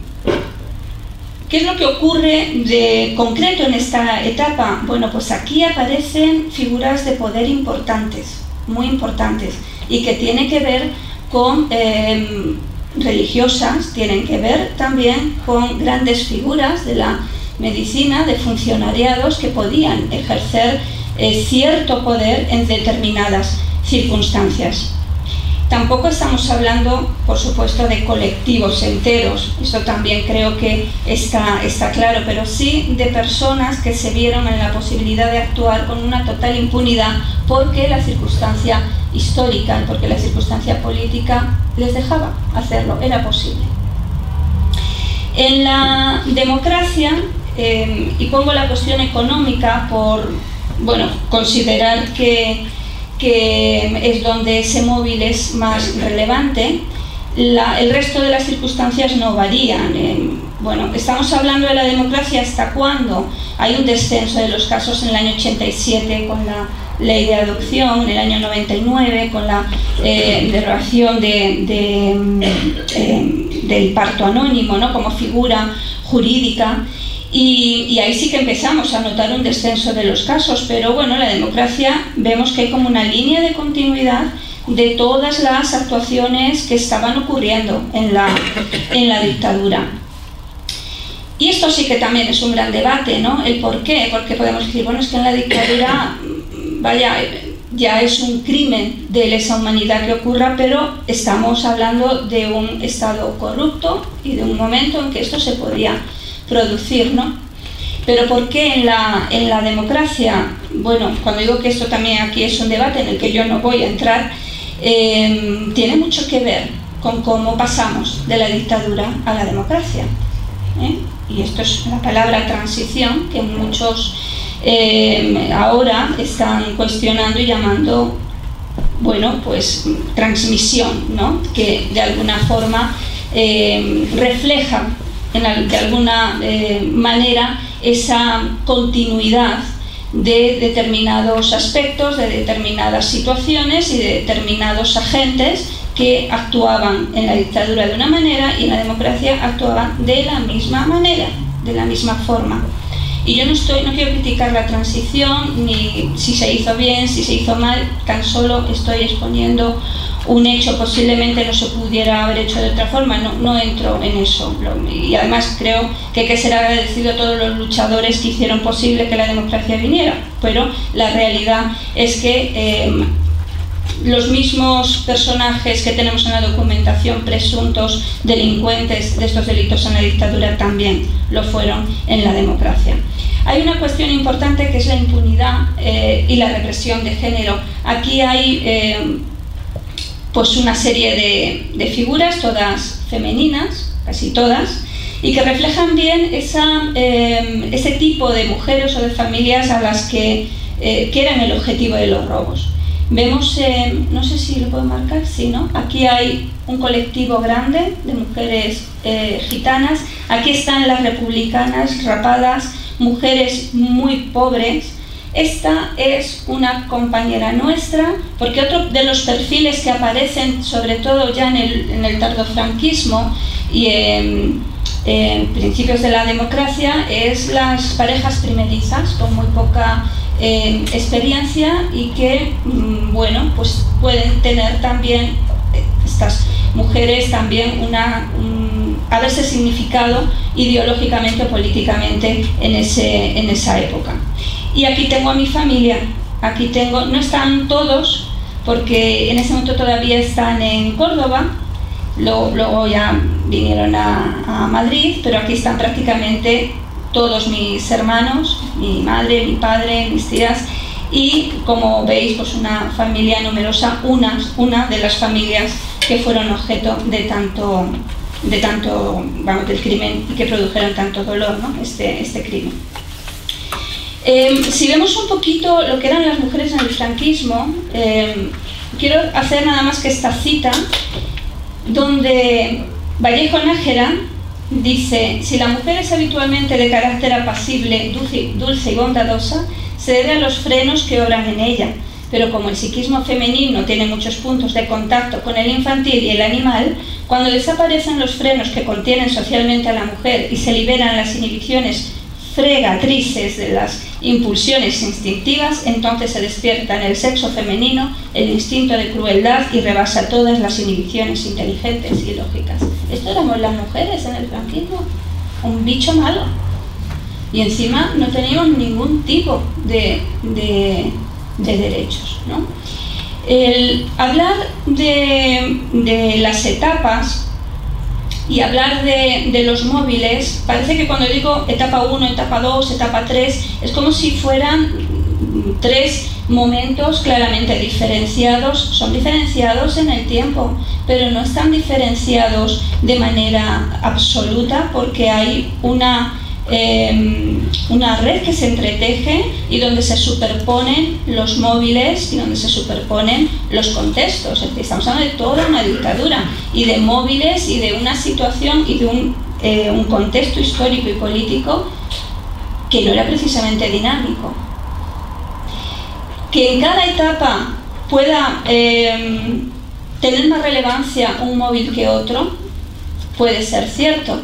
¿Qué es lo que ocurre de concreto en esta etapa? Bueno, pues aquí aparecen figuras de poder importantes, muy importantes, y que tienen que ver con em, religiosas, tienen que ver también con grandes figuras de la medicina, de funcionariados que podían ejercer eh, cierto poder en determinadas circunstancias. Tampoco estamos hablando, por supuesto, de colectivos enteros, eso también creo que está, está claro, pero sí de personas que se vieron en la posibilidad de actuar con una total impunidad porque la circunstancia histórica, porque la circunstancia política les dejaba hacerlo, era posible. En la democracia, eh, y pongo la cuestión económica por bueno, considerar que que es donde ese móvil es más relevante, el resto de las circunstancias no varían. Eh, bueno, estamos hablando de la democracia hasta cuándo hay un descenso de los casos en el año 87 con la ley de adopción, en el año 99 con la eh, derogación de, eh, del parto anónimo ¿no? como figura jurídica. Y, ahí sí que empezamos a notar un descenso de los casos, pero bueno, la democracia vemos que hay como una línea de continuidad de todas las actuaciones que estaban ocurriendo en la, en la dictadura. Y esto sí que también es un gran debate, ¿no? El por qué, porque podemos decir, bueno, es que en la dictadura, vaya, ya es un crimen de lesa humanidad que ocurra, pero estamos hablando de un Estado corrupto y de un momento en que esto se podía producir, ¿no? Pero ¿por qué en la, en la democracia? Bueno, cuando digo que esto también aquí es un debate en el que yo no voy a entrar, em, tiene mucho que ver con cómo pasamos de la dictadura a la democracia. ¿eh? Y esto es la palabra transición que muchos em, ahora están cuestionando y llamando, bueno, pues transmisión, ¿no? que de alguna forma em, refleja de alguna eh, manera esa continuidad de determinados aspectos, de determinadas situaciones y de determinados agentes que actuaban en la dictadura de una manera y en la democracia actuaban de la misma manera, de la misma forma. Y yo no estoy, no quiero criticar la transición, ni si se hizo bien, si se hizo mal, tan solo estoy exponiendo un hecho posiblemente no se pudiera haber hecho de otra forma, no, entro en eso. Y además creo que hay que ser agradecido a todos los luchadores que hicieron posible que la democracia viniera, pero la realidad es que eh, los mismos personajes que tenemos en la documentación, presuntos delincuentes de estos delitos en la dictadura, también lo fueron en la democracia. Hay una cuestión importante que es la impunidad eh, y la represión de género. Aquí hay eh, pues una serie de, figuras, todas femeninas, casi todas, y que reflejan bien eh, ese tipo de mujeres o de familias a las que, que eran el objetivo de los robos. Vemos, eh, no sé si lo puedo marcar, sí, ¿no? Aquí hay un colectivo grande de mujeres eh, gitanas. Aquí están las republicanas rapadas, mujeres muy pobres. Esta es una compañera nuestra, porque otro de los perfiles que aparecen, sobre todo ya en el, en el tardofranquismo y en, principios de la democracia, es las parejas primerizas, con muy poca experiencia y que, mm, bueno, pues pueden tener también eh, estas mujeres también una, haberse significado ideológicamente o políticamente en, ese, en esa época. Y aquí tengo a mi familia, aquí tengo, no están todos, porque en ese momento todavía están en Córdoba, luego, ya vinieron a, a Madrid, pero aquí están prácticamente todos mis hermanos, mi madre, mi padre, mis tías y como veis pues una familia numerosa, una, una de las familias que fueron objeto de tanto, de tanto vamos, del crimen y que produjeron tanto dolor, ¿no? este, este crimen. Em, si vemos un poquito lo que eran las mujeres en el franquismo, em, quiero hacer nada más que esta cita, donde Vallejo Nájera Dice, si la mujer es habitualmente de carácter apacible, dulce, y bondadosa, se debe a los frenos que obran en ella. Pero como el psiquismo femenino tiene muchos puntos de contacto con el infantil y el animal, cuando desaparecen los frenos que contienen socialmente a la mujer y se liberan las inhibiciones fregatrices de las impulsiones instintivas, entonces se despierta en el sexo femenino el instinto de crueldad y rebasa todas las inhibiciones inteligentes y lógicas. Esto éramos las mujeres en el franquismo, un bicho malo. Y encima no teníamos ningún tipo de, derechos. El hablar de, de las etapas y hablar de, los móviles, parece que cuando digo etapa 1, etapa 2, etapa 3, es como si fueran tres momentos claramente diferenciados, son diferenciados en el tiempo, pero no están diferenciados de manera absoluta porque hay una Em, una red que se entreteje y donde se superponen los móviles y donde se superponen los contextos. estamos hablando de toda una dictadura y de móviles y de una situación y de un, eh, contexto histórico y político que no era precisamente dinámico. Que en cada etapa pueda em, tener más relevancia un móvil que otro, puede ser cierto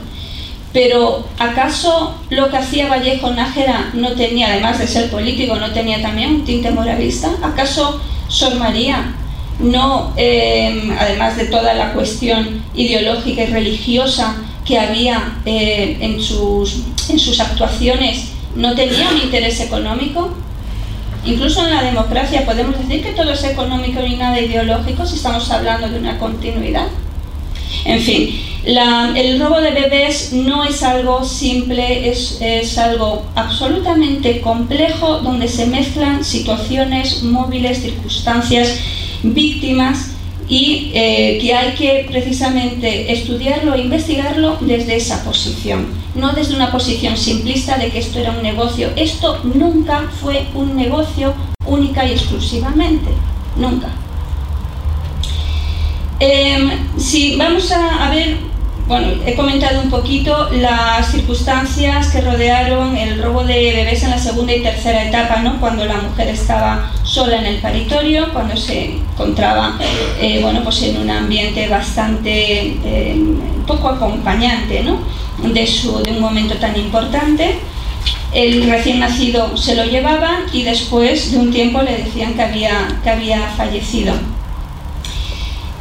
pero ¿acaso lo que hacía Vallejo Nájera no tenía, además de ser político, no tenía también un tinte moralista? ¿Acaso Sor María no, em, además de toda la cuestión ideológica y religiosa que había eh, en, sus, en sus actuaciones, no tenía un interés económico? Incluso en la democracia podemos decir que todo es económico y nada ideológico si estamos hablando de una continuidad. En fin, el robo de bebés no es algo simple, es, algo absolutamente complejo donde se mezclan situaciones móviles, circunstancias, víctimas y eh, que hay que precisamente estudiarlo e investigarlo desde esa posición, no desde una posición simplista de que esto era un negocio. Esto nunca fue un negocio única y exclusivamente, nunca. Em, si vamos a, ver, bueno, he comentado un poquito las circunstancias que rodearon el robo de bebés en la segunda y tercera etapa, ¿no? cuando la mujer estaba sola en el paritorio, cuando se encontraba eh, bueno, pues en un ambiente bastante em, poco acompañante ¿no? de, su, de un momento tan importante. El recién nacido se lo llevaban y después de un tiempo le decían que había, que había fallecido.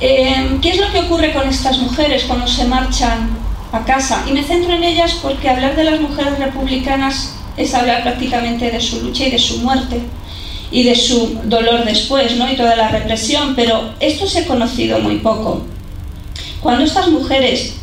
Eh, ¿Qué es lo que ocurre con estas mujeres cuando se marchan a casa? Y me centro en ellas porque hablar de las mujeres republicanas es hablar prácticamente de su lucha y de su muerte y de su dolor después, ¿no? Y toda la represión, pero esto se ha conocido muy poco. Cuando estas mujeres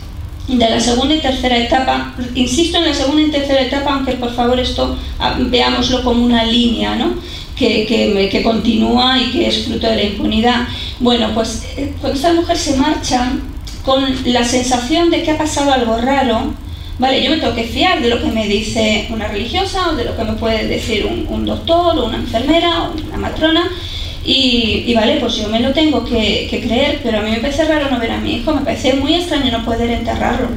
de la segunda y tercera etapa, insisto en la segunda y tercera etapa, aunque por favor esto ah, veámoslo como una línea, ¿no? Que, que, continúa y que es fruto de la impunidad. Bueno, pues eh, cuando estas mujeres se marchan con la sensación de que ha pasado algo raro, Vale, yo me tengo que fiar de lo que me dice una religiosa o de lo que me puede decir un, doctor o una enfermera o una matrona. Y, vale, pues yo me lo tengo que, creer, pero a mí me parece raro no ver a mi hijo, me parece muy extraño no poder enterrarlo.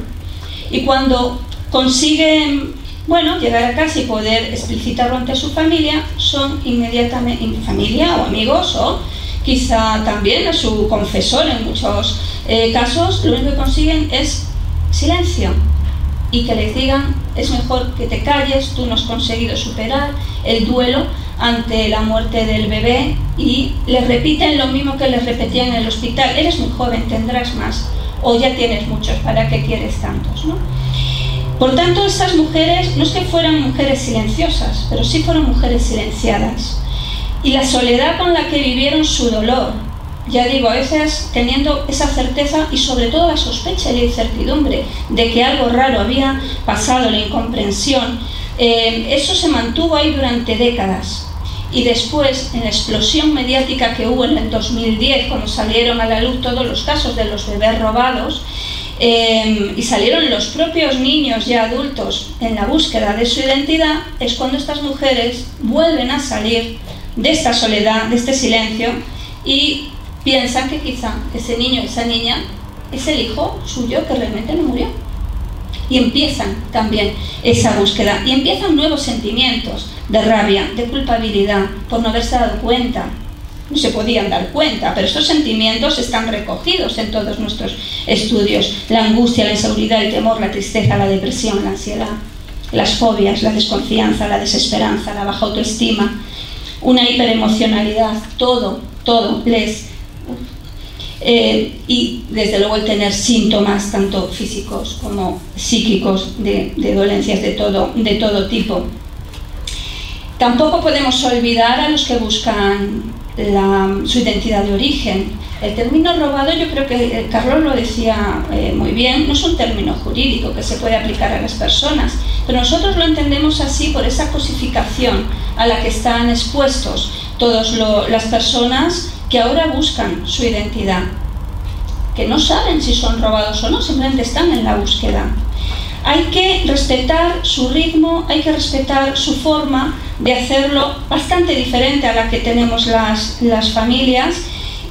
Y cuando consiguen, bueno, llegar a casa y poder explicitarlo ante su familia, son inmediatamente, familia o amigos o quizá también a su confesor en muchos eh, casos, lo único que consiguen es silencio y que les digan es mejor que te calles, tú no has conseguido superar el duelo ante la muerte del bebé y les repiten lo mismo que les repetían en el hospital, eres muy joven, tendrás más o ya tienes muchos, ¿para qué quieres tantos? ¿no? Por tanto, estas mujeres no es que fueran mujeres silenciosas, pero sí fueron mujeres silenciadas. Y la soledad con la que vivieron su dolor, ya digo, a veces teniendo esa certeza y sobre todo la sospecha y la incertidumbre de que algo raro había pasado, la incomprensión, eh, eso se mantuvo ahí durante décadas. Y después, en la explosión mediática que hubo en el 2010, cuando salieron a la luz todos los casos de los bebés robados, eh, y salieron los propios niños ya adultos en la búsqueda de su identidad, es cuando estas mujeres vuelven a salir de esta soledad, de este silencio, y piensan que quizá ese niño, esa niña, es el hijo suyo que realmente no murió. Y empiezan también esa búsqueda y empiezan nuevos sentimientos de rabia, de culpabilidad, por no haberse dado cuenta. No se podían dar cuenta, pero estos sentimientos están recogidos en todos nuestros estudios. La angustia, la inseguridad, el temor, la tristeza, la depresión, la ansiedad, las fobias, la desconfianza, la desesperanza, la baja autoestima, una hiperemocionalidad, todo, todo les eh, y desde luego el tener síntomas tanto físicos como psíquicos de, dolencias de todo, de todo tipo. Tampoco podemos olvidar a los que buscan su identidad de origen. El término robado, yo creo que eh, Carlos lo decía eh, muy bien, no es un término jurídico que se puede aplicar a las personas, pero nosotros lo entendemos así por esa cosificación a la que están expuestos todas las personas que ahora buscan su identidad, que no saben si son robados o no, simplemente están en la búsqueda. Hay que respetar su ritmo, hay que respetar su forma de hacerlo bastante diferente a la que tenemos las, las familias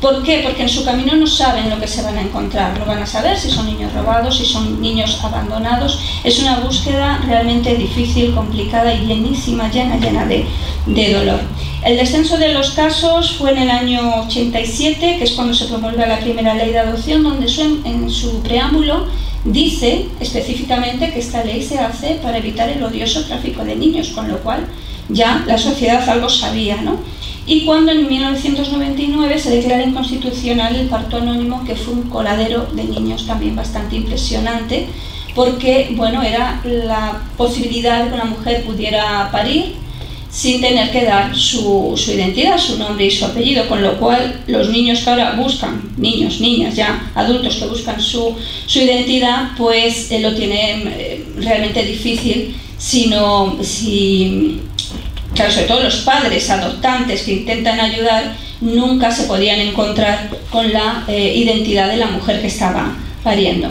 ¿Por qué? Porque en su camino no saben lo que se van a encontrar. No van a saber si son niños robados, si son niños abandonados. Es una búsqueda realmente difícil, complicada y llenísima, llena, llena de, dolor. El descenso de los casos fue en el año 87, que es cuando se promulga la primera ley de adopción, donde en su preámbulo dice específicamente que esta ley se hace para evitar el odioso tráfico de niños, con lo cual ya la sociedad algo sabía, ¿no? y cuando en 1999 se declara inconstitucional el parto anónimo, que fue un coladero de niños también bastante impresionante, porque bueno, era la posibilidad de que una mujer pudiera parir sin tener que dar su, identidad, su nombre y su apellido, con lo cual los niños que ahora buscan, niños, niñas, ya adultos que buscan su, identidad, pues eh, lo tienen eh, realmente difícil, sino si sobre todo los padres adoptantes que intentan ayudar, nunca se podían encontrar con la eh, identidad de la mujer que estaba pariendo.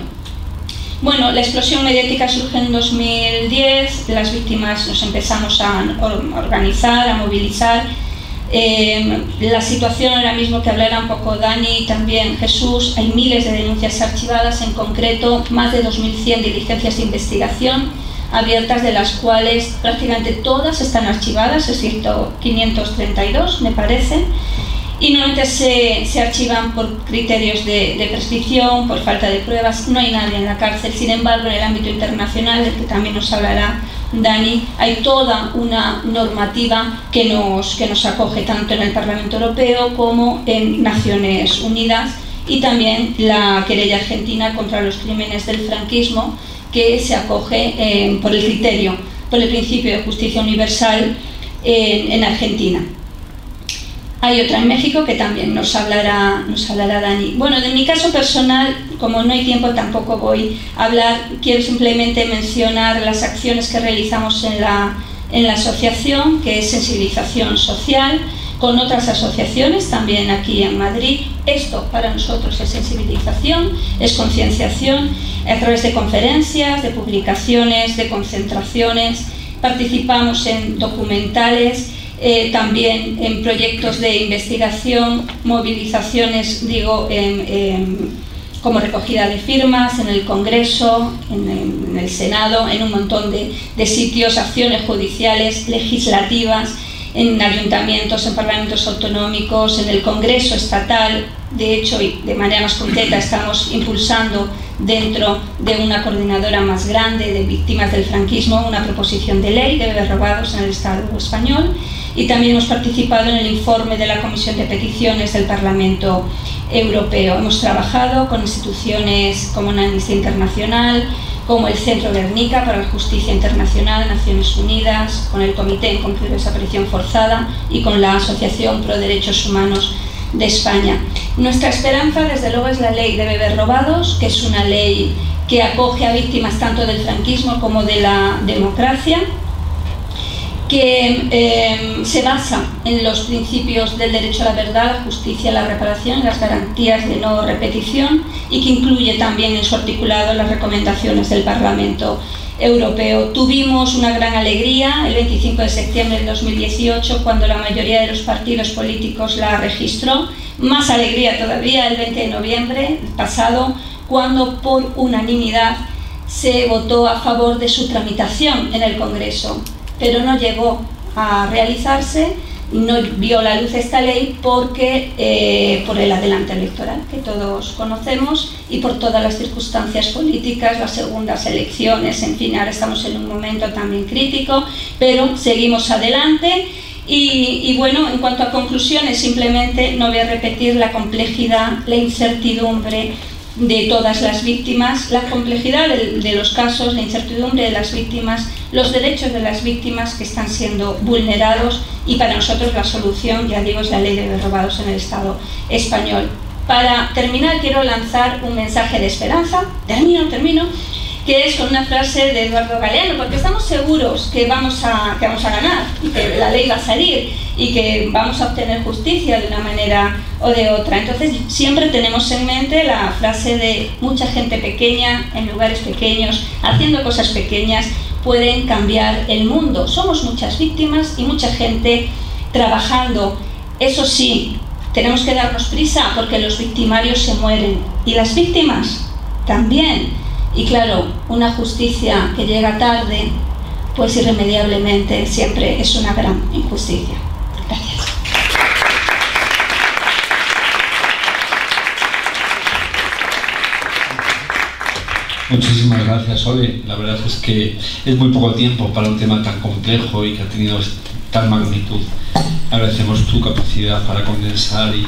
Bueno, la explosión mediática surge en 2010, las víctimas nos empezamos a organizar, a movilizar. Em, la situación ahora mismo que hablará un poco Dani también Jesús, hay miles de denuncias archivadas, en concreto más de 2.100 diligencias de investigación abiertas, de las cuales prácticamente todas están archivadas, excepto 532, me parece, y normalmente se, se archivan por criterios de, prescripción, por falta de pruebas, no hay nadie en la cárcel. Sin embargo, en el ámbito internacional, del que también nos hablará Dani, hay toda una normativa que nos, que nos acoge tanto en el Parlamento Europeo como en Naciones Unidas y también la querella argentina contra los crímenes del franquismo que se acoge eh, por el criterio, por el principio de justicia universal en Argentina. Hay otra en México que también nos hablará, nos hablará Dani. Bueno, de mi caso personal, como no hay tiempo, tampoco voy a hablar. Quiero simplemente mencionar las acciones que realizamos en la, en la asociación, que es sensibilización social, con otras asociaciones también aquí en Madrid. Esto para nosotros es sensibilización, es concienciación a través de conferencias, de publicaciones, de concentraciones. Participamos en documentales eh, también en proyectos de investigación, movilizaciones, digo, como recogida de firmas en el Congreso, en, el Senado, en un montón de, de sitios, acciones judiciales, legislativas, en ayuntamientos, en parlamentos autonómicos, en el Congreso estatal. De hecho, y de manera más concreta, estamos impulsando dentro de una coordinadora más grande de víctimas del franquismo una proposición de ley de bebés robados en el Estado español y también hemos participado en el informe de la Comisión de Peticiones del Parlamento Europeo. Hemos trabajado con instituciones como Amnistía Internacional, como el Centro Guernica para la Justicia Internacional, Naciones Unidas, con el Comité en contra de Desaparición Forzada y con la Asociación Pro Derechos Humanos de España. Nuestra esperanza, desde luego, es la ley de bebés robados, que es una ley que acoge a víctimas tanto del franquismo como de la democracia que em, se basa en los principios del derecho a la verdad, la justicia, la reparación las garantías de no repetición y que incluye también en su articulado las recomendaciones del Parlamento Europeo. Tuvimos una gran alegría el 25 de septiembre de 2018 cuando la mayoría de los partidos políticos la registró, más alegría todavía el 20 de noviembre pasado cuando por unanimidad se votó a favor de su tramitación en el Congreso pero no llegó a realizarse no vio la luz esta ley porque eh, por el adelante electoral que todos conocemos y por todas las circunstancias políticas, las segundas elecciones, en fin, ahora estamos en un momento también crítico, pero seguimos adelante. Y, bueno, en cuanto a conclusiones, simplemente no voy a repetir la complejidad, la incertidumbre, de todas las víctimas, la complejidad de, los casos, la incertidumbre de las víctimas, los derechos de las víctimas que están siendo vulnerados y para nosotros la solución, ya digo, es la ley de robados en el Estado español. Para terminar quiero lanzar un mensaje de esperanza, termino, termino, que es con una frase de Eduardo Galeano, porque estamos seguros que vamos a, que vamos a ganar y que la ley va a salir y que vamos a obtener justicia de una manera o de otra. Entonces siempre tenemos en mente la frase de mucha gente pequeña, en lugares pequeños, haciendo cosas pequeñas, pueden cambiar el mundo. Somos muchas víctimas y mucha gente trabajando. Eso sí, tenemos que darnos prisa porque los victimarios se mueren y las víctimas también. Y claro, una justicia que llega tarde, pues irremediablemente siempre es una gran injusticia. Gracias. Muchísimas gracias, Ole. La verdad es que es muy poco tiempo para un tema tan complejo y que ha tenido tal magnitud. Agradecemos tu capacidad para condensar y,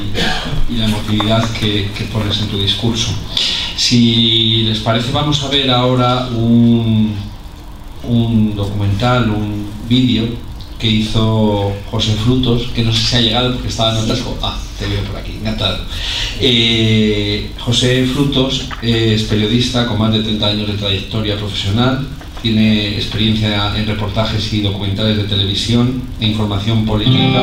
la emotividad que, que pones en tu discurso. Si les parece, vamos a ver ahora un, documental, un vídeo que hizo José Frutos, que no sé si ha llegado porque estaba en otras... Ah, te veo por aquí, encantado. Eh, José Frutos es periodista con más de 30 años de trayectoria profesional, tiene experiencia en reportajes y documentales de televisión, e información política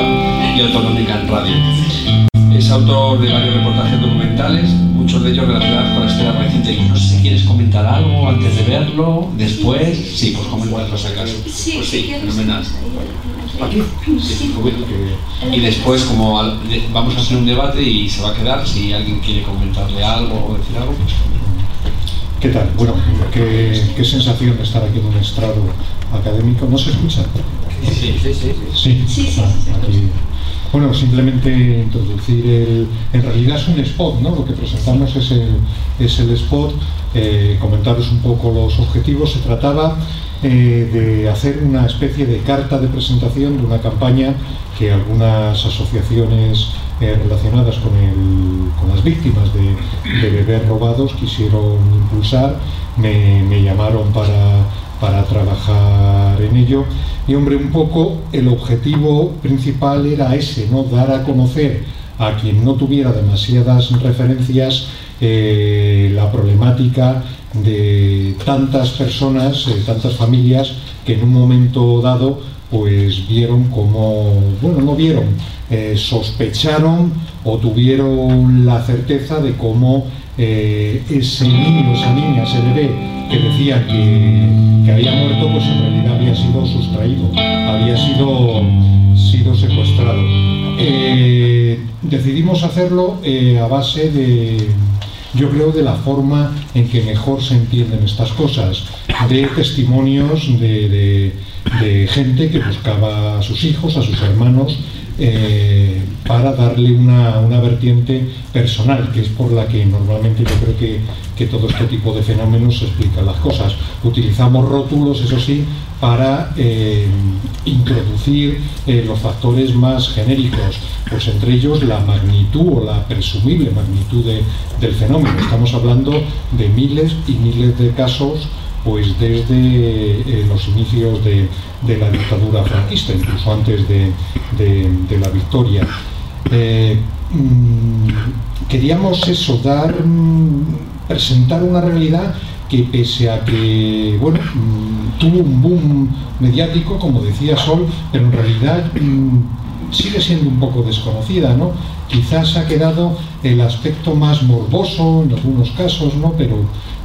y autonómica en radio. Autor de varios reportajes documentales, muchos de ellos relacionados con la historia reciente. No sé si quieres comentar algo antes de verlo, después. Sí, pues comentarlo si acaso. Sí, pues sí, fenomenal. ¿Aquí? Sí. Y después, como vamos a hacer un debate y se va a quedar, si alguien quiere comentarle algo o decir algo, pues ¿Qué tal? Bueno, ¿qué, qué sensación de estar aquí en un estrado académico. ¿No se escucha? Sí, sí, sí. Sí, sí. sí, ah, bueno, simplemente introducir el... En realidad es un spot, ¿no? Lo que presentamos es el, es el spot, eh, comentaros un poco los objetivos. Se trataba eh, de hacer una especie de carta de presentación de una campaña que algunas asociaciones eh, relacionadas con, las víctimas de, bebés robados quisieron impulsar, me, llamaron para, para trabajar en ello. Y hombre, un poco el objetivo principal era ese, ¿no? Dar a conocer a quien no tuviera demasiadas referencias eh, la problemática de tantas personas, eh, tantas familias que en un momento dado pues vieron como, bueno, no vieron, eh, sospecharon o tuvieron la certeza de cómo eh, ese niño, esa niña, ese bebé que decía que, había muerto, pues en realidad había sido sustraído, había sido, sido secuestrado. Eh, decidimos hacerlo a base de, yo creo, de la forma en que mejor se entienden estas cosas, de testimonios de, de gente que buscaba a sus hijos, a sus hermanos, eh, para darle una, vertiente personal, que es por la que normalmente yo creo que, todo este tipo de fenómenos explican las cosas. Utilizamos rótulos, eso sí, para eh, introducir eh, los factores más genéricos, pues entre ellos la magnitud o la presumible magnitud del fenómeno. Estamos hablando de miles y miles de casos pues desde eh, los inicios de, la dictadura franquista, incluso antes de, la victoria. Eh, mm, queríamos eso, dar, mm, presentar una realidad que pese a que bueno, mm, tuvo un boom mediático, como decía Sol, pero en realidad sigue siendo un poco desconocida, ¿no? Quizás ha quedado el aspecto más morboso en algunos casos, ¿no? Pero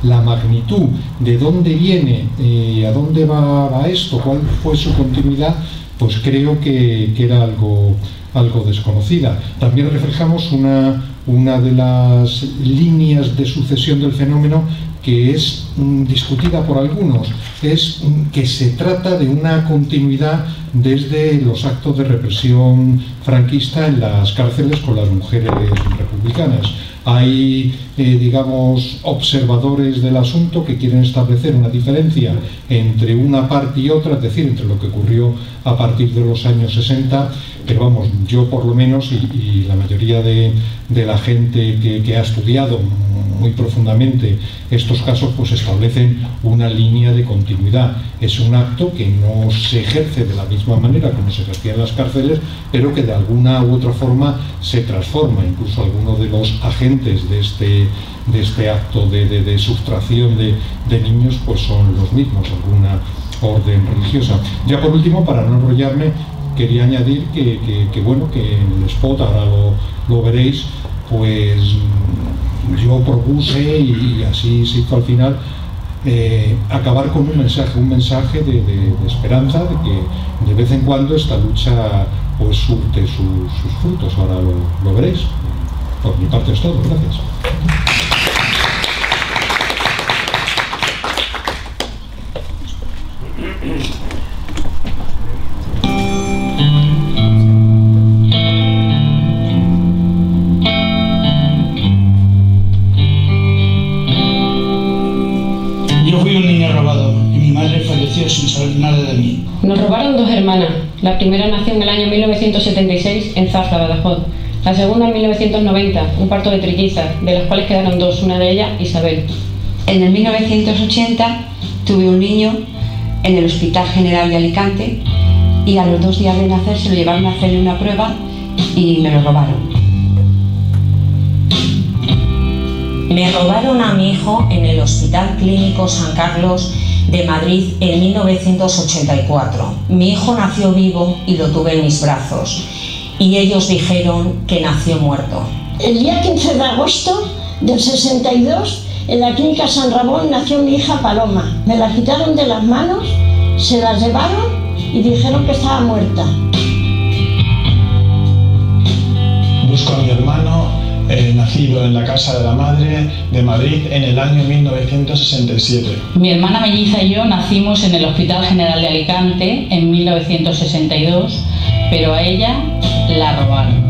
la magnitud, de dónde viene, eh, a dónde va, esto, cuál fue su continuidad, pues creo que, era algo, algo desconocida. También reflejamos una, una de las líneas de sucesión del fenómeno que es discutida por algunos, es que se trata de una continuidad desde los actos de represión franquista en las cárceles con las mujeres republicanas. Hay, eh, digamos, observadores del asunto que quieren establecer una diferencia entre una parte y otra, es decir, entre lo que ocurrió a partir de los años 60, pero vamos, yo por lo menos y, la mayoría de, la gente que, ha estudiado muy profundamente estos casos, pues establecen una línea de continuidad. Es un acto que no se ejerce de la misma manera como se ejercía en las cárceles, pero que de alguna u otra forma se transforma. Incluso algunos de los agentes de este, de este acto de, de, sustracción de, niños pues son los mismos, alguna orden religiosa. Ya por último, para no enrollarme, quería añadir que, bueno, que en el spot, ahora lo, veréis, pues yo propuse y, así se hizo al final eh, acabar con un mensaje, un mensaje de, esperanza, de que de vez en cuando esta lucha pues surte sus, frutos. Ahora lo veréis. Por mi parte es todo. Gracias. La primera nació en el año 1976 en Zaza, Badajoz. La segunda en 1990, un parto de trillizas, de las cuales quedaron dos, una de ellas Isabel. En el 1980 tuve un niño en el Hospital General de Alicante y a los dos días de nacer se lo llevaron a hacerle una prueba y me lo robaron. Me robaron a mi hijo en el Hospital Clínico San Carlos de Madrid en 1984. Mi hijo nació vivo y lo tuve en mis brazos y ellos dijeron que nació muerto. El día 15 de agosto del 62 en la clínica San Ramón nació mi hija Paloma. Me la quitaron de las manos, se la llevaron y dijeron que estaba muerta. Eh, nacido en la Casa de la Madre de Madrid en el año 1967. Mi hermana melliza y yo nacimos en el Hospital General de Alicante en 1962, pero a ella la robaron.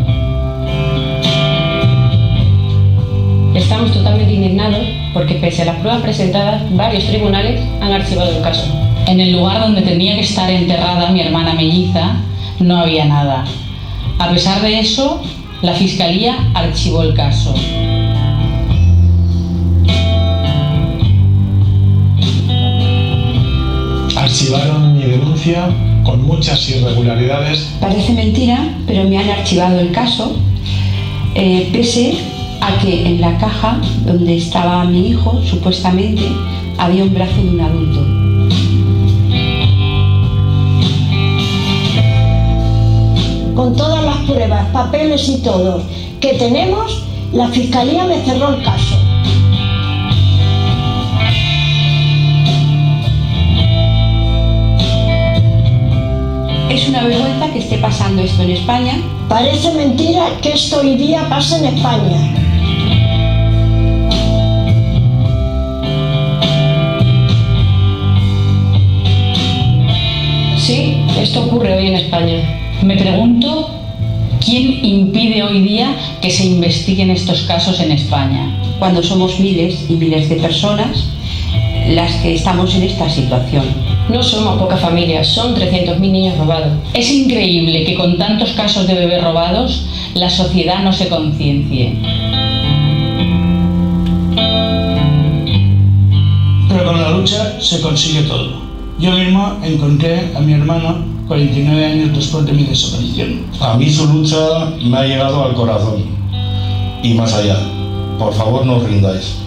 Estamos totalmente indignados porque pese a las pruebas presentadas, varios tribunales han archivado el caso. En el lugar donde tenía que estar enterrada mi hermana melliza no había nada. A pesar de eso, La Fiscalía archivó el caso. Archivaron mi denuncia con muchas irregularidades. Parece mentira, pero me han archivado el caso, eh, pese a que en la caja donde estaba mi hijo, supuestamente, había un brazo de un adulto. Con todas las pruebas, papeles y todo que tenemos, la Fiscalía me cerró el caso. Es una vergüenza que esté pasando esto en España. Parece mentira que esto hoy día pase en España. Sí, esto ocurre hoy en España. Me pregunto quién impide hoy día que se investiguen estos casos en España. Cuando somos miles y miles de personas las que estamos en esta situación. No somos pocas familias, son 300.000 niños robados. Es increíble que con tantos casos de bebés robados la sociedad no se conciencie. Pero con la lucha se consigue todo. Yo mismo encontré a mi hermano 49 años después de mi desaparición. A mí su lucha me ha llegado al corazón y más allá. Por favor, no os rindáis.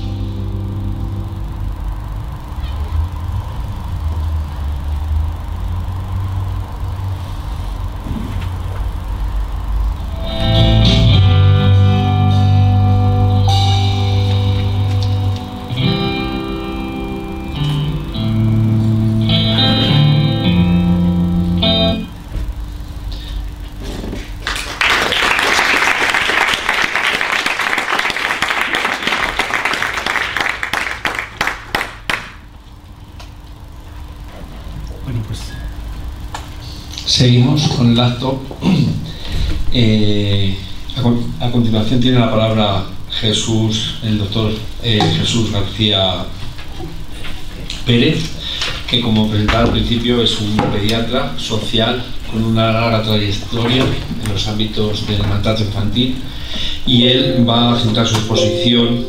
Seguimos con el acto. Eh, a, con- a continuación tiene la palabra Jesús, el doctor eh, Jesús García Pérez, que como presentaba al principio es un pediatra social con una larga trayectoria en los ámbitos del maltrato infantil y él va a centrar su exposición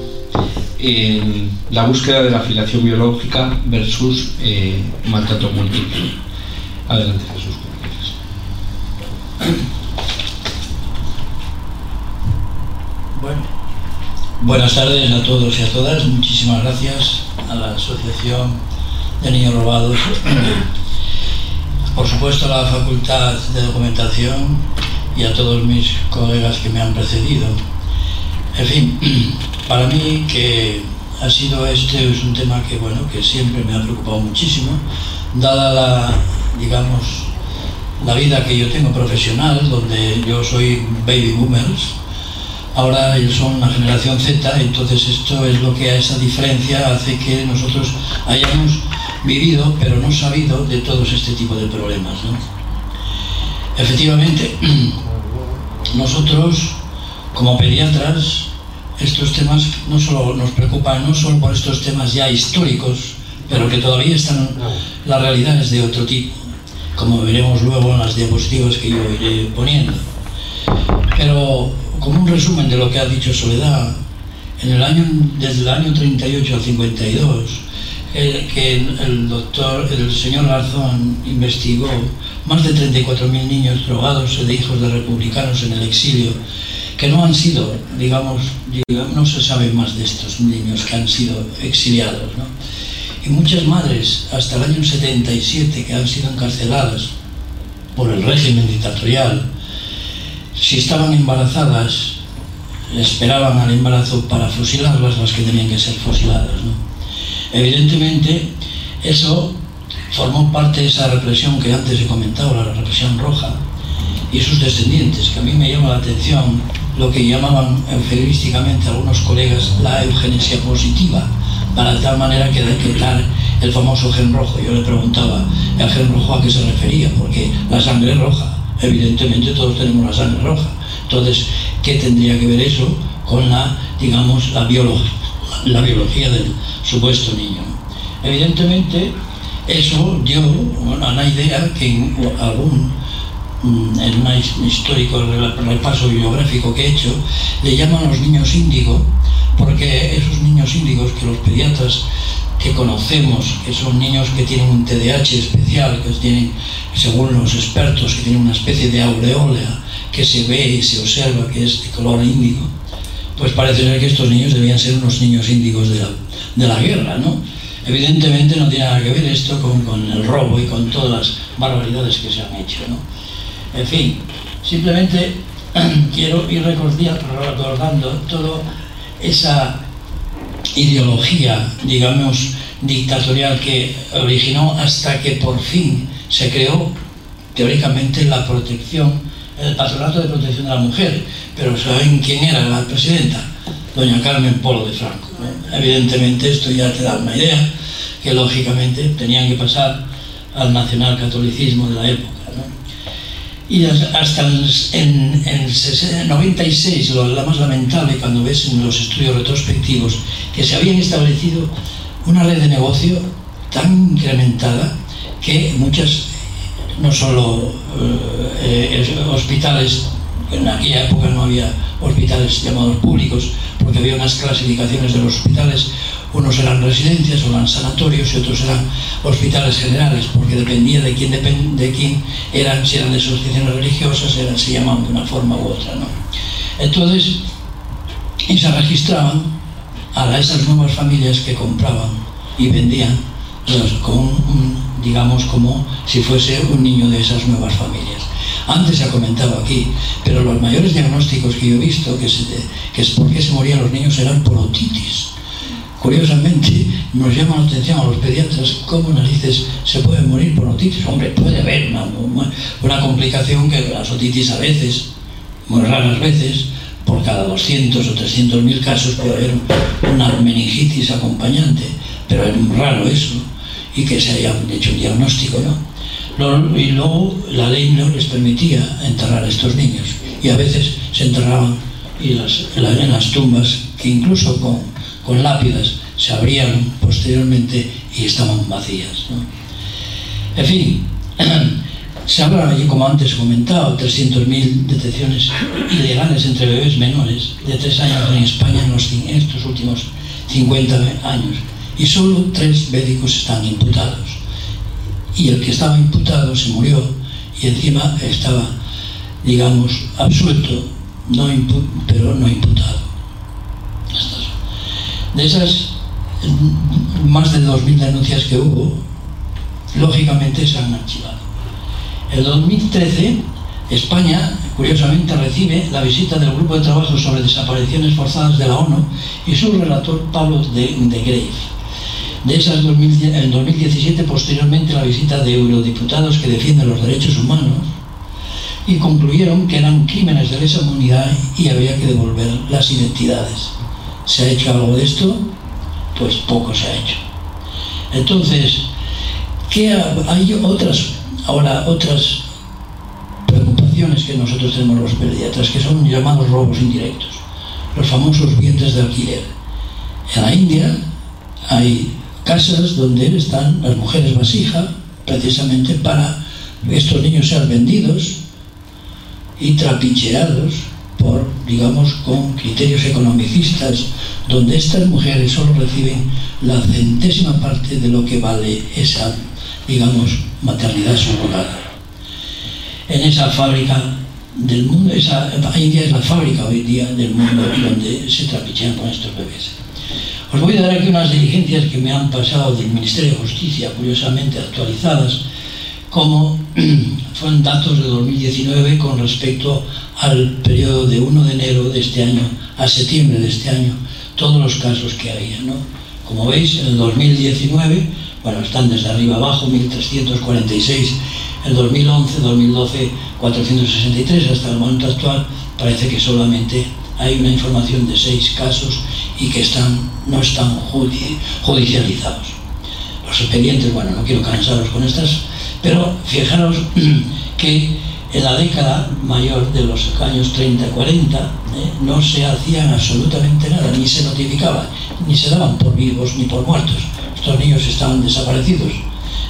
en la búsqueda de la afiliación biológica versus eh, maltrato múltiple. Adelante. Bueno, buenas tardes a todos y a todas. Muchísimas gracias a la Asociación de Niños Robados. Por supuesto a la Facultad de Documentación y a todos mis colegas que me han precedido. En fin, para mí que ha sido este es un tema que bueno que siempre me ha preocupado muchísimo, dada la digamos la vida que yo tengo profesional, donde yo soy baby boomers, ahora ellos son una generación Z, entonces esto es lo que a esa diferencia hace que nosotros hayamos vivido, pero no sabido de todos este tipo de problemas. ¿no? Efectivamente, nosotros como pediatras, estos temas no solo nos preocupan, no solo por estos temas ya históricos, pero que todavía están, la realidad es de otro tipo, como veremos luego en las diapositivas que yo iré poniendo. Pero como un resumen de lo que ha dicho Soledad, en el año, desde el año 38 al 52, el, que el doctor, el señor Garzón investigó más de 34.000 niños drogados de hijos de republicanos en el exilio, que no han sido, digamos, digamos, no se sabe más de estos niños que han sido exiliados. ¿no? Y muchas madres, hasta el año 77, que han sido encarceladas por el régimen dictatorial, si estaban embarazadas, esperaban al embarazo para fusilarlas las que tenían que ser fusiladas. ¿no? Evidentemente, eso formó parte de esa represión que antes he comentado, la represión roja, y sus descendientes, que a mí me llama la atención lo que llamaban eufemísticamente algunos colegas la eugenesia positiva, para de tal manera que dar el famoso gen rojo. Yo le preguntaba, ¿el gen rojo a qué se refería? Porque la sangre roja, evidentemente todos tenemos la sangre roja. Entonces, ¿qué tendría que ver eso con la, digamos, la, biolo- la biología del supuesto niño? Evidentemente, eso dio una idea que en algún mm, en un histórico repaso bibliográfico que he hecho, le llaman los niños índigo, porque esos niños índigos que los pediatras que conocemos, que son niños que tienen un TDAH especial, que tienen, según los expertos, que tienen una especie de aureola que se ve y se observa que es de color índigo, pues parece ser que estos niños debían ser unos niños índigos de la, de la guerra, ¿no? Evidentemente no tiene nada que ver esto con, con, el robo y con todas las barbaridades que se han hecho, ¿no? En fin, simplemente quiero ir recordando toda esa ideología, digamos, dictatorial que originó hasta que por fin se creó teóricamente la protección, el patronato de protección de la mujer. Pero ¿saben quién era la presidenta? Doña Carmen Polo de Franco. Evidentemente esto ya te da una idea que lógicamente tenían que pasar al nacionalcatolicismo de la época. Y hasta en, el 96, lo la más lamentable cuando ves en los estudios retrospectivos, que se habían establecido una red de negocio tan incrementada que muchas, no solo eh, eh, hospitales, en aquella época no había hospitales llamados públicos, porque había unas clasificaciones de los hospitales, unos eran residencias eran sanatorios y otros eran hospitales generales, porque dependía de quién, de quién eran, si eran de asociaciones religiosas, eran, se llamaban de una forma u otra. ¿no? Entonces, y se registraban a esas nuevas familias que compraban y vendían pues, con, digamos, como si fuese un niño de esas nuevas familias. Antes se ha comentado aquí, pero los mayores diagnósticos que yo he visto, que, que es porque se morían los niños, eran por otitis Curiosamente, nos llama la atención a los pediatras cómo narices se puede morir por otitis. Hombre, puede haber una, complicación que las otitis a veces, muy raras veces, por cada 200 o 300 mil casos puede haber una meningitis acompañante, pero es muy raro eso y que se haya hecho un diagnóstico, ¿no? Y luego la ley no les permitía enterrar a estos niños y a veces se enterraban y las, en las tumbas que incluso con con lápidas se abrieron posteriormente y estaban vacías. En fin, se habla, como antes comentado, 300.000 detenciones ilegales entre bebés menores de 3 años en España en, estos últimos 50 años y solo tres médicos están imputados. Y el que estaba imputado se murió y encima estaba, digamos, absuelto, pero no imputado. De esas más de 2.000 denuncias que hubo, lógicamente se han archivado. En 2013, España, curiosamente, recibe la visita del Grupo de Trabajo sobre Desapariciones Forzadas de la ONU y su relator Pablo de, de. De esas, en 2017, posteriormente, la visita de eurodiputados que defienden los derechos humanos y concluyeron que eran crímenes de lesa humanidad y había que devolver las identidades. ¿Se ha hecho algo de esto? Pues poco se ha hecho. Entonces, ¿qué hay otras, ahora otras preocupaciones que nosotros tenemos los pediatras, que son llamados robos indirectos, los famosos vientres de alquiler. En la India hay casas donde están las mujeres vasija, precisamente para estos niños ser vendidos y trapicheados por, digamos, con criterios economicistas, donde estas mujeres solo reciben la centésima parte de lo que vale esa, digamos, maternidad subrogada. En esa fábrica del mundo, esa, India es la fábrica hoy día del mundo donde se trapichean con estos bebés. Os voy a dar aquí unas diligencias que me han pasado del Ministerio de Justicia, curiosamente actualizadas, como fueron datos de 2019 con respecto al periodo de 1 de enero de este año a septiembre de este año, todos los casos que había. ¿no? Como veis, en el 2019, bueno, están desde arriba abajo, 1346, el 2011, 2012, 463, hasta el momento actual, parece que solamente hay una información de seis casos y que están, no están judicializados. Los expedientes, bueno, no quiero cansaros con estas pero fijaros que en la década mayor de los años 30-40 ¿eh? no se hacían absolutamente nada, ni se notificaba, ni se daban por vivos ni por muertos. Estos niños estaban desaparecidos.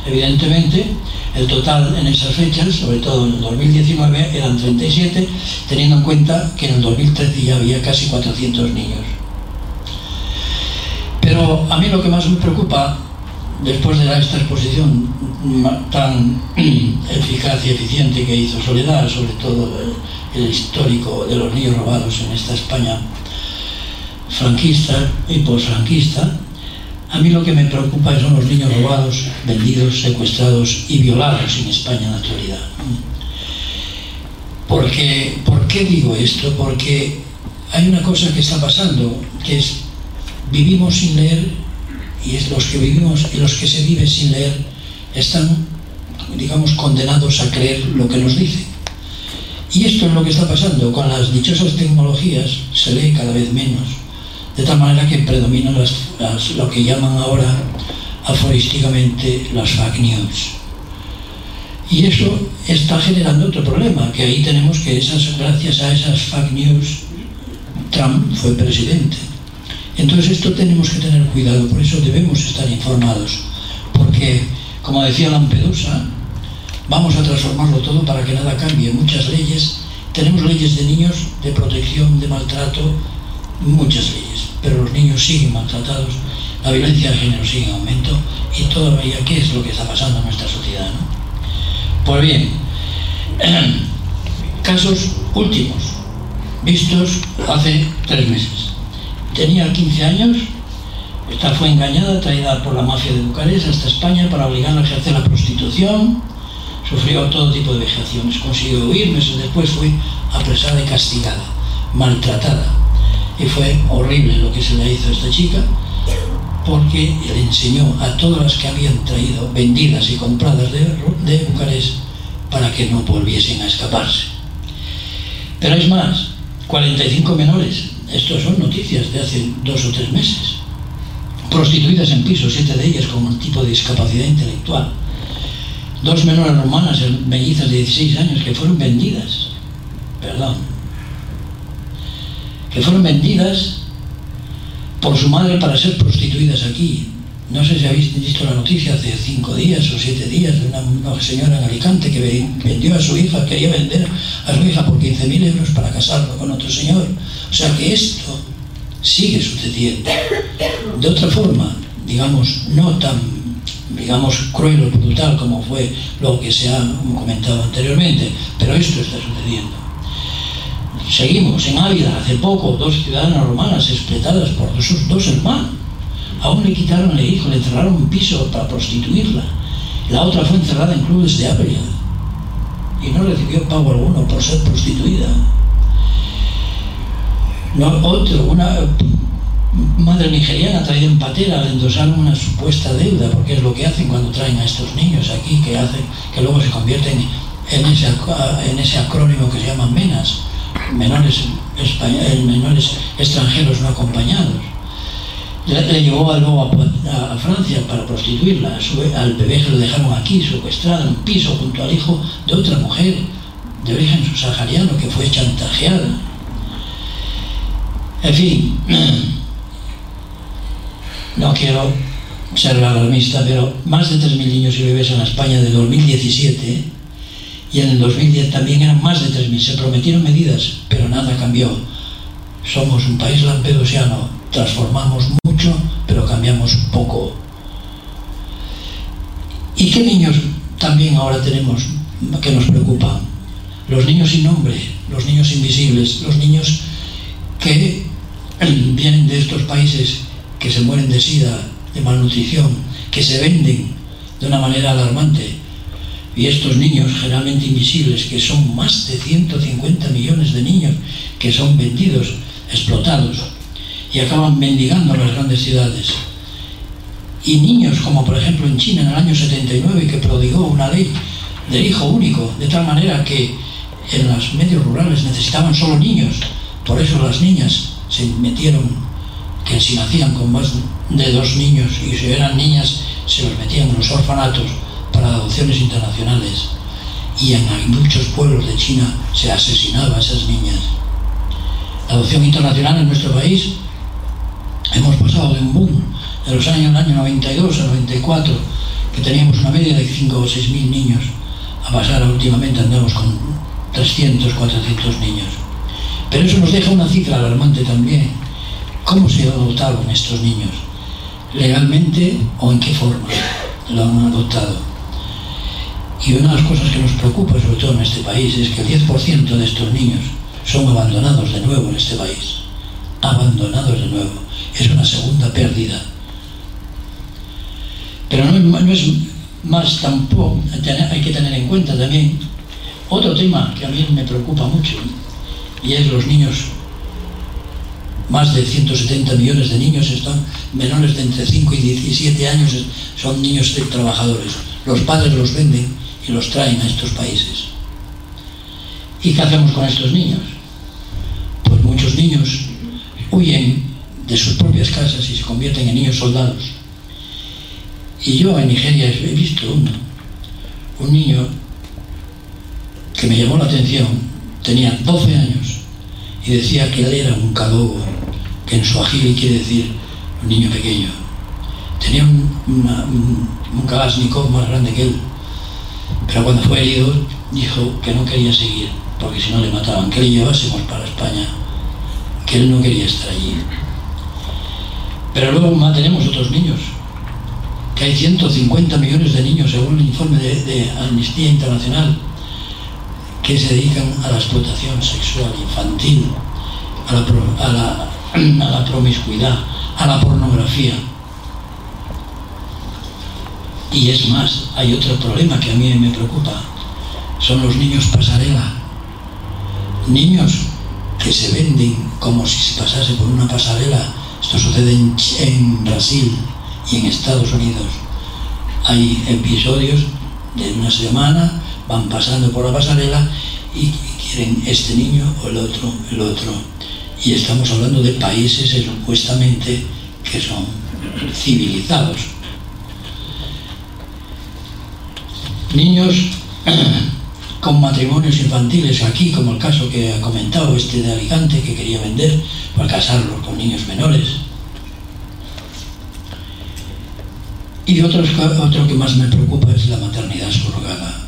Evidentemente, el total en esas fechas, sobre todo en el 2019, eran 37, teniendo en cuenta que en el 2013 ya había casi 400 niños. Pero a mí lo que más me preocupa, después de esta exposición tan eficaz y eficiente que hizo Soledad, sobre todo el, histórico de los niños robados en esta España franquista y posfranquista, a mí lo que me preocupa son los niños robados, vendidos, secuestrados y violados en España en la actualidad. Porque, ¿Por qué digo esto? Porque hay una cosa que está pasando, que es vivimos sin leer y es los que vivimos y los que se viven sin leer están, digamos, condenados a creer lo que nos dicen. Y esto es lo que está pasando. Con las dichosas tecnologías se lee cada vez menos de tal manera que predominan las, lo que llaman ahora aforísticamente las fake news. Y eso está generando otro problema, que ahí tenemos que esas, gracias a esas fake news, Trump fue presidente. Entonces esto tenemos que tener cuidado, por eso debemos estar informados, porque, como decía Lampedusa, vamos a transformarlo todo para que nada cambie. Muchas leyes, tenemos leyes de niños, de protección, de maltrato, muchas leyes, pero los niños siguen maltratados, la violencia de género sigue en aumento y todavía qué es lo que está pasando en nuestra sociedad. ¿no? Pues bien, casos últimos, vistos hace tres meses. Tenía 15 años, esta fue engañada, traída por la mafia de Bucarest hasta España para obligarla a ejercer la prostitución, sufrió todo tipo de vejaciones, consiguió huir, meses después fue apresada y castigada, maltratada, y fue horrible lo que se le hizo a esta chica, porque le enseñó a todas las que habían traído vendidas y compradas de, de Bucarest para que no volviesen a escaparse. Pero es más, 45 menores, estas son noticias de hace dos o tres meses, prostituidas en piso, siete de ellas con un tipo de discapacidad intelectual, dos menores romanas, mellizas de 16 años, que fueron vendidas, perdón, que fueron vendidas por su madre para ser prostituidas aquí. No sé si habéis visto la noticia hace cinco días o siete días de una, señora en Alicante que vendió a su hija, quería vender a su hija por 15.000 euros para casarlo con otro señor. O sea que esto sigue sucediendo. De otra forma, digamos, no tan, digamos, cruel o brutal como fue lo que se ha comentado anteriormente, pero esto está sucediendo. Seguimos en Ávila, hace poco, dos ciudadanas romanas expletadas por sus dos hermanos. Aún le quitaron el hijo, le encerraron un piso para prostituirla. La otra fue encerrada en clubes de Ávila y no recibió pago alguno por ser prostituida. Otro, una madre nigeriana traída en patera le endosaron una supuesta deuda, porque es lo que hacen cuando traen a estos niños aquí, que hacen que luego se convierten en ese, acrónimo que se llama MENAS menores, menores extranjeros no acompañados. Le, llevó luego a, a, Francia para prostituirla. al bebé que lo dejaron aquí, secuestrado en un piso junto al hijo de otra mujer de origen subsahariano que fue chantajeada. En fin, no quiero ser alarmista, pero más de 3.000 niños y bebés en la España de 2017 y en el 2010 también eran más de 3.000. Se prometieron medidas, pero nada cambió. Somos un país lampedosiano, transformamos mucho, pero cambiamos poco. ¿Y qué niños también ahora tenemos que nos preocupan? Los niños sin nombre, los niños invisibles, los niños que vienen de estos países que se mueren de sida, de malnutrición, que se venden de una manera alarmante, y estos niños generalmente invisibles, que son más de 150 millones de niños que son vendidos, explotados y acaban mendigando en las grandes ciudades. Y niños como por ejemplo en China en el año 79 que prodigó una ley del hijo único, de tal manera que en los medios rurales necesitaban solo niños, por eso las niñas se metieron, que si nacían con más de dos niños y si eran niñas se los metían en los orfanatos para adopciones internacionales y en muchos pueblos de China se asesinaba a esas niñas. La adopción internacional en nuestro país hemos pasado de un boom de los años, año 92 a 94 que teníamos una media de 5 o 6 mil niños, a pasar últimamente andamos con 300, 400 niños. Pero eso nos deja una cifra alarmante también. ¿Cómo se adoptaron estos niños? ¿Legalmente o en qué forma lo han adoptado? Y una de las cosas que nos preocupa, sobre todo en este país, es que el 10% de estos niños son abandonados de nuevo en este país. Abandonados de nuevo. Es una segunda pérdida. Pero no, es más tampoco, hay que tener en cuenta también otro tema que a mí me preocupa mucho, y es los niños. Más de 170 millones de niños están menores de entre 5 y 17 años, son niños trabajadores. Los padres los venden y los traen a estos países. ¿Y qué hacemos con estos niños? Pues muchos niños huyen de sus propias casas y se convierten en niños soldados. Y yo en Nigeria he visto uno, un niño que me llamó la atención, tenía 12 años y decía que él era un cadogo, que en su ajili quiere decir un niño pequeño. Tenía un, una, un, un más grande que él, pero cuando fue herido dijo que no quería seguir, porque si no le mataban, que le llevásemos para España, que él no quería estar allí. Pero luego mantenemos otros niños, que hay 150 millones de niños, según el informe de, Amnistía Internacional, que se dedican a la explotación sexual infantil, a la, a la promiscuidad, a la pornografía. Y es más, hay otro problema que a mí me preocupa, son los niños pasarela. Niños que se venden como si se pasase por una pasarela. Esto sucede en, en Brasil y en Estados Unidos. Hay episodios de una semana van pasando por la pasarela y quieren este niño o el otro, el otro. Y estamos hablando de países supuestamente que son civilizados. Niños con matrimonios infantiles aquí, como el caso que ha comentado este de Alicante, que quería vender para casarlos con niños menores. Y otro, otro que más me preocupa es la maternidad subrogada.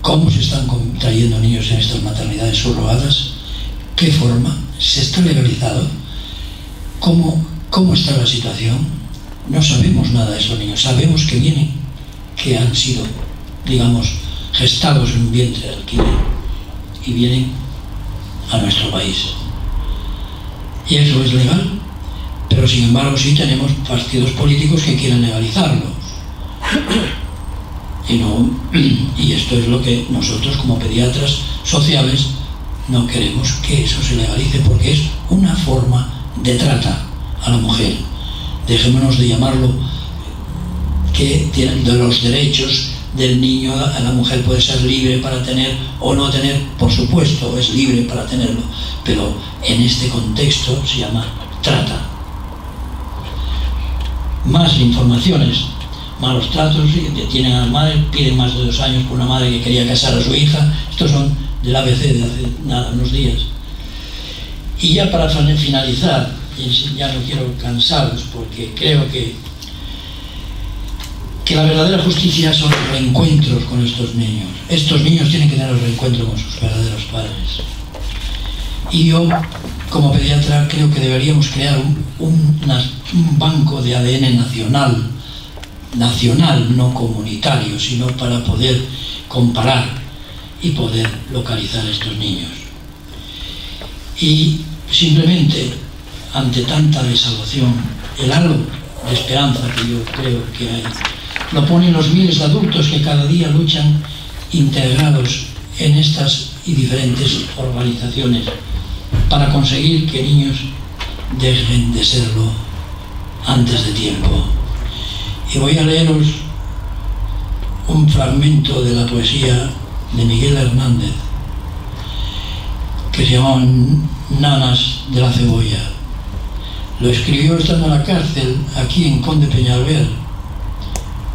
Cómo se están trayendo niños en estas maternidades subrogadas, qué forma, se está legalizado, cómo, cómo está la situación. No sabemos nada de esos niños, sabemos que vienen, que han sido, digamos, gestados en un vientre de alquiler y vienen a nuestro país. Y eso es legal, pero sin embargo sí tenemos partidos políticos que quieren legalizarlo. Y, no, y esto es lo que nosotros como pediatras sociales no queremos que eso se legalice porque es una forma de trata a la mujer. Dejémonos de llamarlo que de los derechos del niño a la mujer puede ser libre para tener o no tener, por supuesto, es libre para tenerlo, pero en este contexto se llama trata. Más informaciones malos tratos, detienen a la madre, piden más de dos años por una madre que quería casar a su hija. Estos son del ABC de hace nada, unos días. Y ya para finalizar, ya no quiero cansaros porque creo que, que la verdadera justicia son los reencuentros con estos niños. Estos niños tienen que tener el reencuentro con sus verdaderos padres. Y yo, como pediatra, creo que deberíamos crear un, banco de ADN nacional nacional, no comunitario, sino para poder comparar y poder localizar a estos niños. Y simplemente, ante tanta desalación, el halo de esperanza que yo creo que hay, lo ponen los miles de adultos que cada día luchan integrados en estas y diferentes organizaciones para conseguir que niños dejen de serlo antes de tiempo. Y voy a leeros un fragmento de la poesía de Miguel Hernández, que se llamaba Nanas de la Cebolla. Lo escribió estando en la cárcel aquí en Conde Peñalver,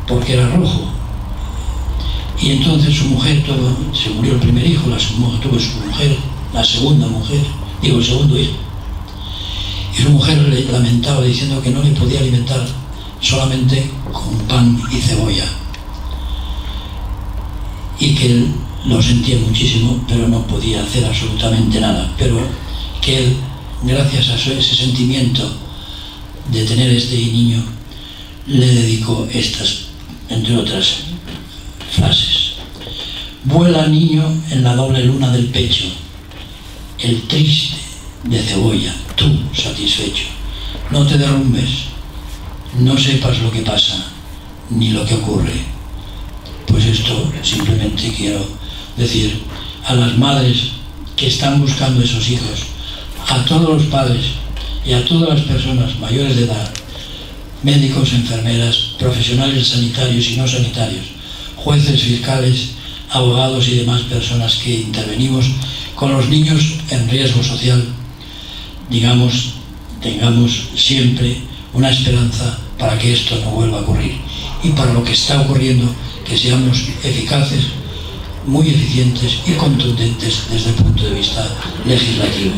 porque era rojo. Y entonces su mujer tuvo, se murió el primer hijo, la tuvo su mujer, la segunda mujer, digo el segundo hijo. Y su mujer le lamentaba diciendo que no le podía alimentar solamente con pan y cebolla. Y que él lo sentía muchísimo, pero no podía hacer absolutamente nada. Pero que él, gracias a ese sentimiento de tener este niño, le dedicó estas, entre otras frases. Vuela niño en la doble luna del pecho, el triste de cebolla, tú satisfecho. No te derrumbes, no sepas lo que pasa, ni lo que ocurre. Pues esto simplemente quiero decir a las madres que están buscando esos hijos, a todos los padres y a todas las personas mayores de edad, médicos, enfermeras, profesionales sanitarios y no sanitarios, jueces, fiscales, abogados y demás personas que intervenimos con los niños en riesgo social, digamos, tengamos siempre una esperanza para que esto no vuelva a ocurrir y para lo que está ocurriendo, que seamos eficaces, muy eficientes y contundentes desde el punto de vista legislativo.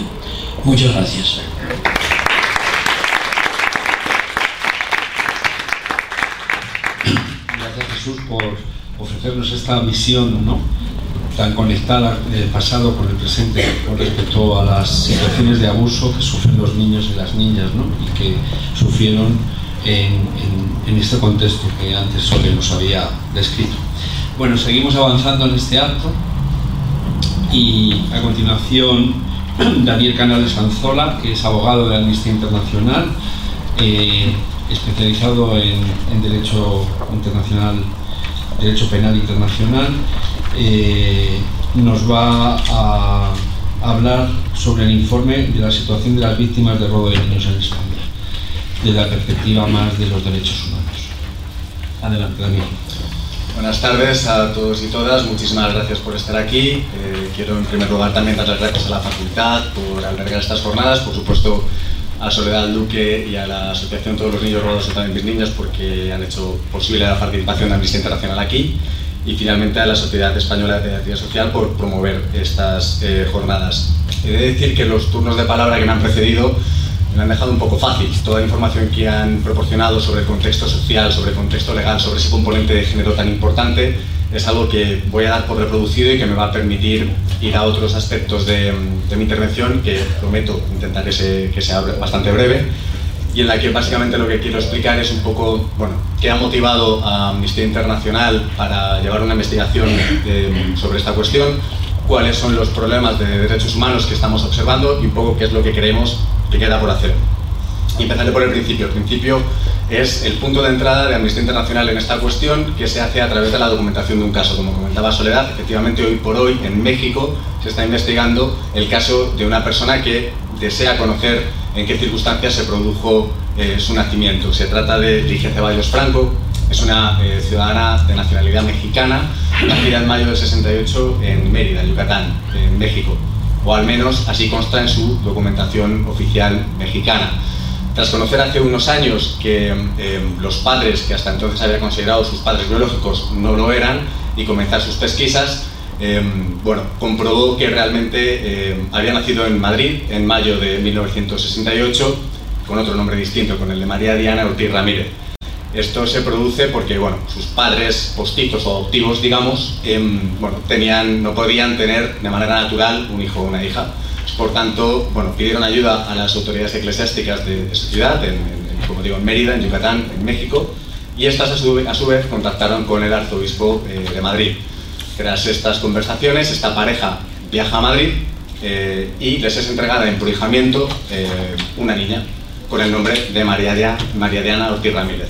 Muchas gracias. Jesús por ofrecernos esta visión ¿no? tan conectada del pasado con el presente con respecto a las situaciones de abuso que sufren los niños y las niñas ¿no? y que sufrieron en, en, en, este contexto que antes Sole nos había descrito. Bueno, seguimos avanzando en este acto y a continuación Daniel Canales Anzola, que es abogado de Amnistía Internacional, eh, especializado en, en, Derecho Internacional, Derecho Penal Internacional, eh, nos va a hablar sobre el informe de la situación de las víctimas de robo de niños en España, desde la perspectiva más de los derechos humanos. Adelante, Daniel. Buenas tardes a todos y todas, muchísimas gracias por estar aquí. Eh, quiero en primer lugar también dar las gracias a la facultad por albergar estas jornadas, por supuesto a Soledad Duque y a la Asociación Todos los Niños Robados también mis niños porque han hecho posible la participación de Amnistía Internacional aquí y finalmente a la Sociedad Española de Pediatría Social por promover estas eh, jornadas. He de decir que los turnos de palabra que me han precedido me han dejado un poco fácil. Toda la información que han proporcionado sobre el contexto social, sobre el contexto legal, sobre ese componente de género tan importante, es algo que voy a dar por reproducido y que me va a permitir ir a otros aspectos de, mi intervención, que prometo intentar que, se, que sea bastante breve, y en la que básicamente lo que quiero explicar es un poco, bueno, qué ha motivado a Amnistía Internacional para llevar una investigación sobre esta cuestión, cuáles son los problemas de derechos humanos que estamos observando y un poco qué es lo que creemos que queda por hacer. Y empezaré por el principio. El principio es el punto de entrada de Amnistía Internacional en esta cuestión que se hace a través de la documentación de un caso. Como comentaba Soledad, efectivamente hoy por hoy en México se está investigando el caso de una persona que desea conocer en qué circunstancias se produjo eh, su nacimiento. Se trata de Ligia Ceballos Franco, es una eh, ciudadana de nacionalidad mexicana, nacida en mayo del 68 en Mérida, Yucatán, en México o al menos así consta en su documentación oficial mexicana. Tras conocer hace unos años que eh, los padres, que hasta entonces había considerado sus padres biológicos, no lo eran, y comenzar sus pesquisas, eh, bueno, comprobó que realmente eh, había nacido en Madrid en mayo de 1968, con otro nombre distinto, con el de María Diana Ortiz Ramírez. Esto se produce porque bueno, sus padres postizos o adoptivos, digamos, bueno, tenían, no podían tener de manera natural un hijo o una hija. Por tanto, bueno, pidieron ayuda a las autoridades eclesiásticas de, de su ciudad, en, en, como digo, en Mérida, en Yucatán, en México, y estas a su, vez contactaron con el arzobispo eh, de Madrid. Tras estas conversaciones, esta pareja viaja a Madrid eh, y les es entregada en prohijamiento una niña con el nombre de María, María Diana Ortiz Ramírez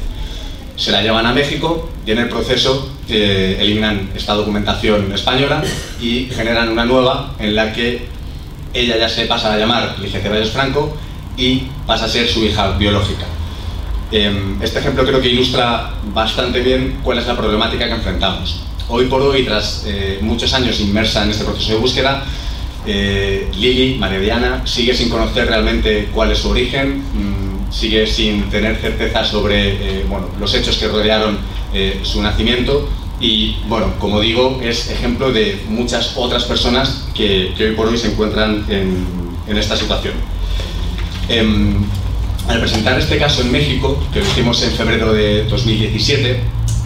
se la llevan a México y en el proceso eh, eliminan esta documentación española y generan una nueva en la que ella ya se pasa a llamar Ceballos Franco y pasa a ser su hija biológica. Eh, este ejemplo creo que ilustra bastante bien cuál es la problemática que enfrentamos. Hoy por hoy, tras eh, muchos años inmersa en este proceso de búsqueda, eh, Lili, María sigue sin conocer realmente cuál es su origen, mmm, sigue sin tener certeza sobre eh, bueno, los hechos que rodearon eh, su nacimiento y, bueno, como digo, es ejemplo de muchas otras personas que, hoy por hoy se encuentran en, esta situación. Eh, al presentar este caso en México, que lo hicimos en febrero de 2017,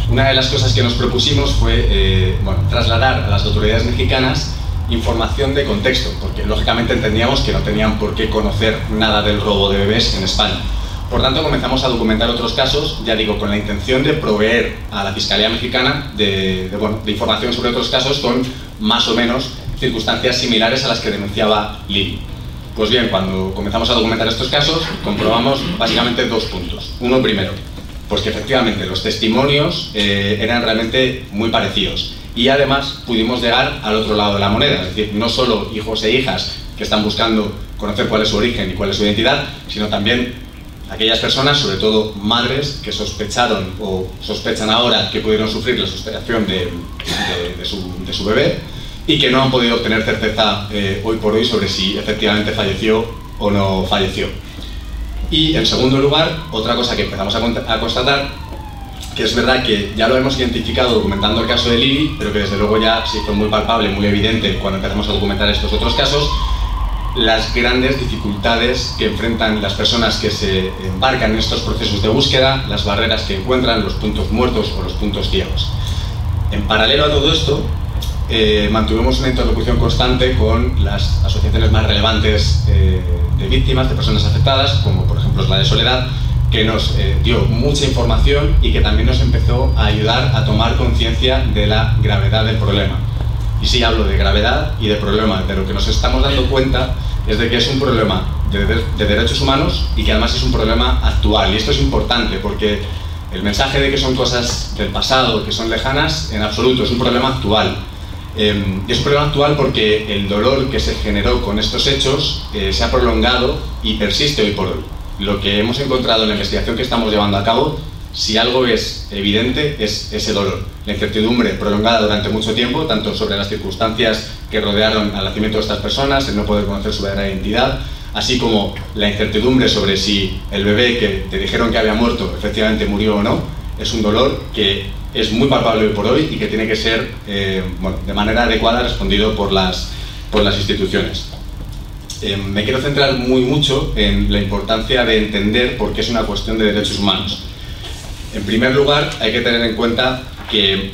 una de las cosas que nos propusimos fue eh, trasladar a las autoridades mexicanas información de contexto, porque lógicamente entendíamos que no tenían por qué conocer nada del robo de bebés en España. Por tanto, comenzamos a documentar otros casos, ya digo, con la intención de proveer a la Fiscalía Mexicana de, bueno, de información sobre otros casos con más o menos circunstancias similares a las que denunciaba Lili. Pues bien, cuando comenzamos a documentar estos casos, comprobamos básicamente dos puntos. Uno primero, pues que efectivamente los testimonios eh, eran realmente muy parecidos. Y además pudimos llegar al otro lado de la moneda, es decir, no solo hijos e hijas que están buscando conocer cuál es su origen y cuál es su identidad, sino también aquellas personas, sobre todo madres, que sospecharon o sospechan ahora que pudieron sufrir la sospechación de, su, bebé y que no han podido obtener certeza eh, hoy por hoy sobre si efectivamente falleció o no falleció. Y en segundo lugar, otra cosa que empezamos a, constatar, que es verdad que ya lo hemos identificado documentando el caso de Lili, pero que desde luego ya sí fue muy palpable, muy evidente cuando empezamos a documentar estos otros casos, las grandes dificultades que enfrentan las personas que se embarcan en estos procesos de búsqueda, las barreras que encuentran, los puntos muertos o los puntos ciegos. En paralelo a todo esto, eh, mantuvimos una interlocución constante con las asociaciones más relevantes eh, de víctimas, de personas afectadas, como por ejemplo la de Soledad, que nos eh, dio mucha información y que también nos empezó a ayudar a tomar conciencia de la gravedad del problema. Y sí hablo de gravedad y de problema, de lo que nos estamos dando cuenta es de que es un problema de, de, derechos humanos y que además es un problema actual. Y esto es importante porque el mensaje de que son cosas del pasado, que son lejanas, en absoluto, es un problema actual. Eh, es un problema actual porque el dolor que se generó con estos hechos eh, se ha prolongado y persiste hoy por hoy. Lo que hemos encontrado en la investigación que estamos llevando a cabo si algo es evidente es ese dolor, la incertidumbre prolongada durante mucho tiempo, tanto sobre las circunstancias que rodearon al nacimiento de estas personas, el no poder conocer su verdadera identidad, así como la incertidumbre sobre si el bebé que te dijeron que había muerto efectivamente murió o no, es un dolor que es muy palpable hoy por hoy y que tiene que ser eh, de manera adecuada respondido por las, por las instituciones. Eh, me quiero centrar muy mucho en la importancia de entender por qué es una cuestión de derechos humanos. En primer lugar, hay que tener en cuenta que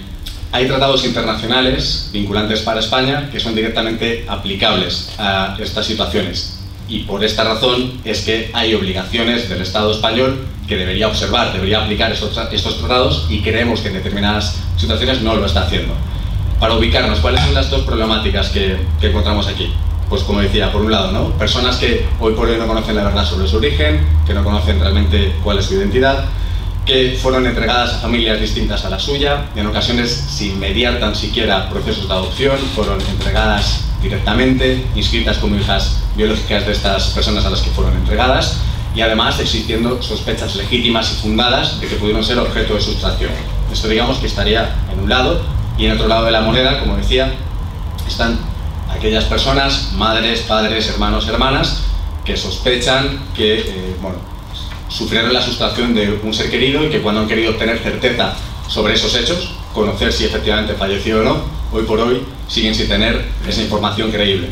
hay tratados internacionales vinculantes para España que son directamente aplicables a estas situaciones. Y por esta razón es que hay obligaciones del Estado español que debería observar, debería aplicar estos, tratados y creemos que en determinadas situaciones no lo está haciendo. Para ubicarnos, ¿cuáles son las dos problemáticas que, que encontramos aquí? Pues como decía, por un lado, ¿no? personas que hoy por hoy no conocen la verdad sobre su origen, que no conocen realmente cuál es su identidad, fueron entregadas a familias distintas a la suya, en ocasiones sin mediar tan siquiera procesos de adopción, fueron entregadas directamente, inscritas como hijas biológicas de estas personas a las que fueron entregadas, y además existiendo sospechas legítimas y fundadas de que pudieron ser objeto de sustracción. Esto digamos que estaría en un lado, y en otro lado de la moneda, como decía, están aquellas personas, madres, padres, hermanos, hermanas, que sospechan que, eh, bueno, sufrieron la sustracción de un ser querido y que cuando han querido obtener certeza sobre esos hechos, conocer si efectivamente falleció o no, hoy por hoy siguen sin tener esa información creíble.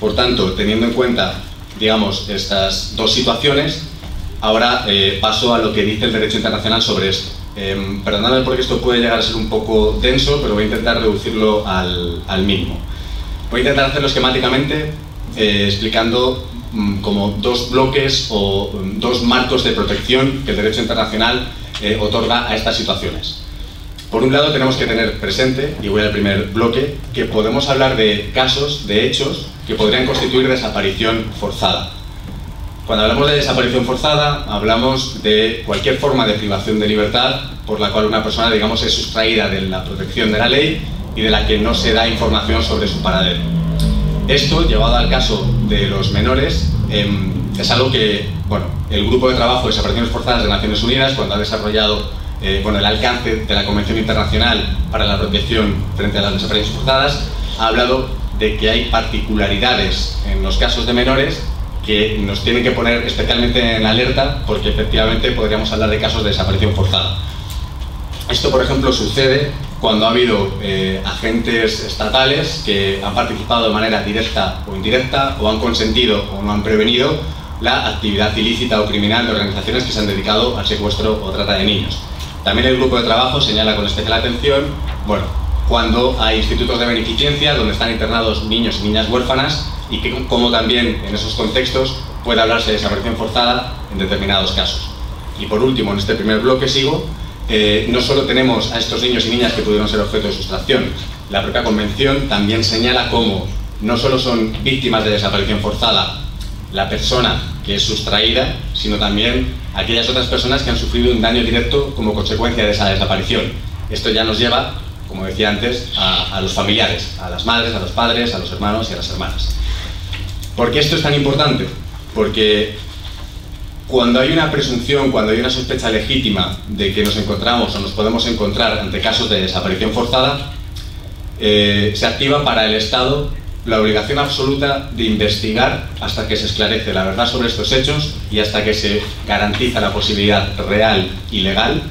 Por tanto, teniendo en cuenta, digamos, estas dos situaciones, ahora eh, paso a lo que dice el derecho internacional sobre esto. Eh, perdonadme porque esto puede llegar a ser un poco denso, pero voy a intentar reducirlo al, al mínimo. Voy a intentar hacerlo esquemáticamente, eh, explicando como dos bloques o mm, dos marcos de protección que el derecho internacional eh, otorga a estas situaciones. Por un lado tenemos que tener presente, y voy al primer bloque, que podemos hablar de casos, de hechos, que podrían constituir desaparición forzada. Cuando hablamos de desaparición forzada, hablamos de cualquier forma de privación de libertad por la cual una persona, digamos, es sustraída de la protección de la ley y de la que no se da información sobre su paradero. Esto, llevado al caso de los menores, em, es algo que bueno, el Grupo de Trabajo de Desapariciones Forzadas de Naciones Unidas, cuando ha desarrollado eh, el alcance de la Convención Internacional para la Protección frente a las Desapariciones Forzadas, ha hablado de que hay particularidades en los casos de menores que nos tienen que poner especialmente en alerta porque efectivamente podríamos hablar de casos de desaparición forzada. Esto, por ejemplo, sucede cuando ha habido eh, agentes estatales que han participado de manera directa o indirecta, o han consentido o no han prevenido la actividad ilícita o criminal de organizaciones que se han dedicado al secuestro o trata de niños. También el grupo de trabajo señala con especial atención, bueno, cuando hay institutos de beneficencia donde están internados niños y niñas huérfanas y que, como también en esos contextos puede hablarse de desaparición forzada en determinados casos. Y por último, en este primer bloque sigo, eh, no solo tenemos a estos niños y niñas que pudieron ser objeto de sustracción, la propia convención también señala cómo no solo son víctimas de desaparición forzada la persona que es sustraída, sino también aquellas otras personas que han sufrido un daño directo como consecuencia de esa desaparición. Esto ya nos lleva, como decía antes, a, a los familiares, a las madres, a los padres, a los hermanos y a las hermanas. ¿Por qué esto es tan importante? Porque cuando hay una presunción, cuando hay una sospecha legítima de que nos encontramos o nos podemos encontrar ante casos de desaparición forzada, eh, se activa para el Estado la obligación absoluta de investigar hasta que se esclarece la verdad sobre estos hechos y hasta que se garantiza la posibilidad real y legal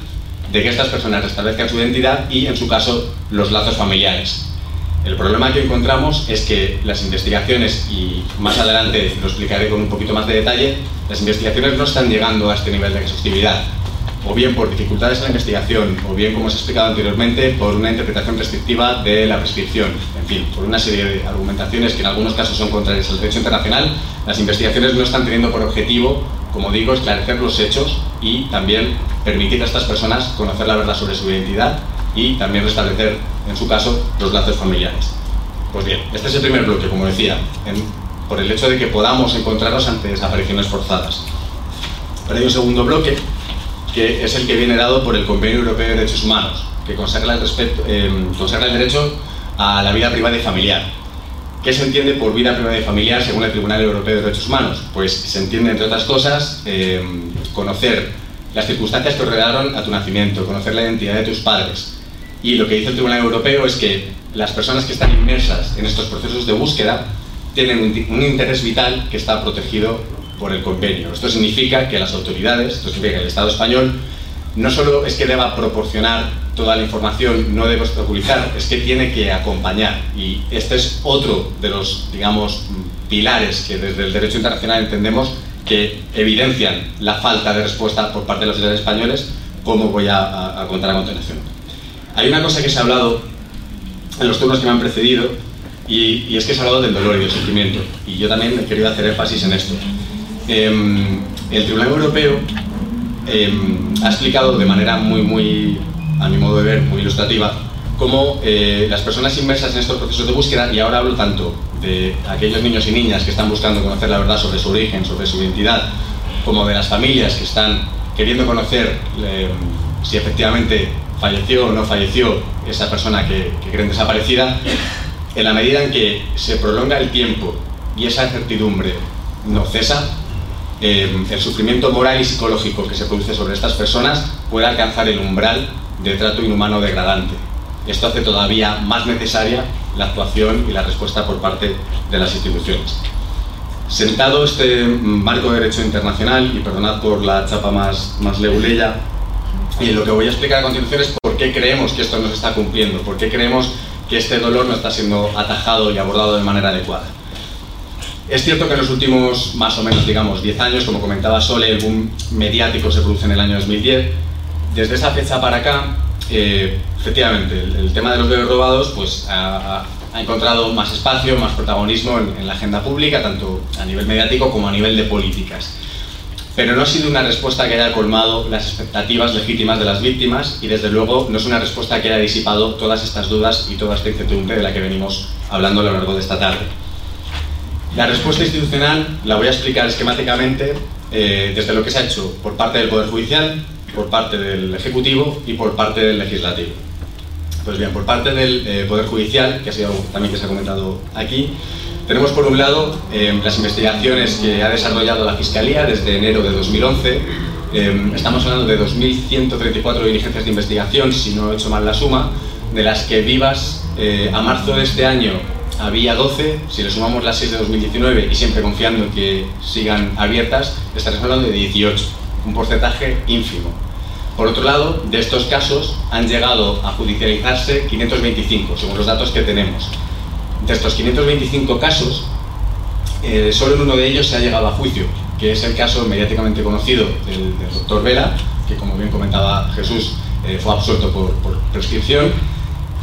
de que estas personas restablezcan su identidad y, en su caso, los lazos familiares. El problema que encontramos es que las investigaciones, y más adelante lo explicaré con un poquito más de detalle, las investigaciones no están llegando a este nivel de exhaustividad, o bien por dificultades en la investigación, o bien, como os he explicado anteriormente, por una interpretación restrictiva de la prescripción. En fin, por una serie de argumentaciones que en algunos casos son contrarias al derecho internacional, las investigaciones no están teniendo por objetivo, como digo, esclarecer los hechos y también permitir a estas personas conocer la verdad sobre su identidad y también restablecer, en su caso, los lazos familiares. Pues bien, este es el primer bloque, como decía, por el hecho de que podamos encontrarnos ante desapariciones forzadas. Pero hay un segundo bloque, que es el que viene dado por el Convenio Europeo de Derechos Humanos, que consagra el, eh, derecho a la vida privada y familiar. ¿Qué se entiende por vida privada y familiar según el Tribunal Europeo de Derechos Humanos? Pues se entiende, entre otras cosas, eh, conocer las circunstancias que rodearon a tu nacimiento, conocer la identidad de tus padres, y lo que dice el Tribunal Europeo es que las personas que están inmersas en estos procesos de búsqueda tienen un, interés vital que está protegido por el convenio. Esto significa que las autoridades, esto significa que el Estado español, no solo es que deba proporcionar toda la información, no debe obstaculizar, es que tiene que acompañar. Y este es otro de los, digamos, pilares que desde el derecho internacional entendemos que evidencian la falta de respuesta por parte de los autoridades españoles, como voy a contar a continuación. Hay una cosa que se ha hablado en los turnos que me han precedido y, es que se ha hablado del dolor y del sufrimiento. Y yo también he querido hacer énfasis en esto. Em, el Tribunal Europeo em, ha explicado de manera muy, muy, a mi modo de ver, muy ilustrativa, cómo eh, las personas inmersas en estos procesos de búsqueda, y ahora hablo tanto de aquellos niños y niñas que están buscando conocer la verdad sobre su origen, sobre su identidad, como de las familias que están queriendo conocer em, si efectivamente falleció o no falleció esa persona que, creen desaparecida, en la medida en que se prolonga el tiempo y esa incertidumbre no cesa, eh, el sufrimiento moral y psicológico que se produce sobre estas personas puede alcanzar el umbral de trato inhumano degradante. Esto hace todavía más necesaria la actuación y la respuesta por parte de las instituciones. Sentado este marco de derecho internacional, y perdonad por la chapa más, más leguleya, y lo que voy a explicar a continuación es por qué creemos que esto no se está cumpliendo, por qué creemos que este dolor no está siendo atajado y abordado de manera adecuada. Es cierto que en los últimos, más o menos, digamos, 10 años, como comentaba Sole, el boom mediático se produce en el año 2010. Desde esa fecha para acá, eh, efectivamente, el, tema de los bebés robados pues, ha, encontrado más espacio, más protagonismo en la agenda pública, tanto a nivel mediático como a nivel de políticas pero no ha sido una respuesta que haya colmado las expectativas legítimas de las víctimas y desde luego no es una respuesta que haya disipado todas estas dudas y toda esta incertidumbre de la que venimos hablando a lo largo de esta tarde. La respuesta institucional la voy a explicar esquemáticamente eh, desde lo que se ha hecho por parte del Poder Judicial, por parte del Ejecutivo y por parte del Legislativo. Pues bien, por parte del eh, Poder Judicial, que ha sido también que se ha comentado aquí, tenemos por un lado eh, las investigaciones que ha desarrollado la Fiscalía desde enero de 2011. Eh, estamos hablando de 2.134 diligencias de investigación, si no he hecho mal la suma, de las que vivas eh, a marzo de este año había 12, si le sumamos las 6 de 2019 y siempre confiando en que sigan abiertas, estaremos hablando de 18, un porcentaje ínfimo. Por otro lado, de estos casos han llegado a judicializarse 525, según los datos que tenemos. De estos 525 casos, eh, solo en uno de ellos se ha llegado a juicio. que es el caso mediáticamente conocido del, doctor Vela, que como bien comentaba Jesús, eh, fue absuelto por, por, prescripción.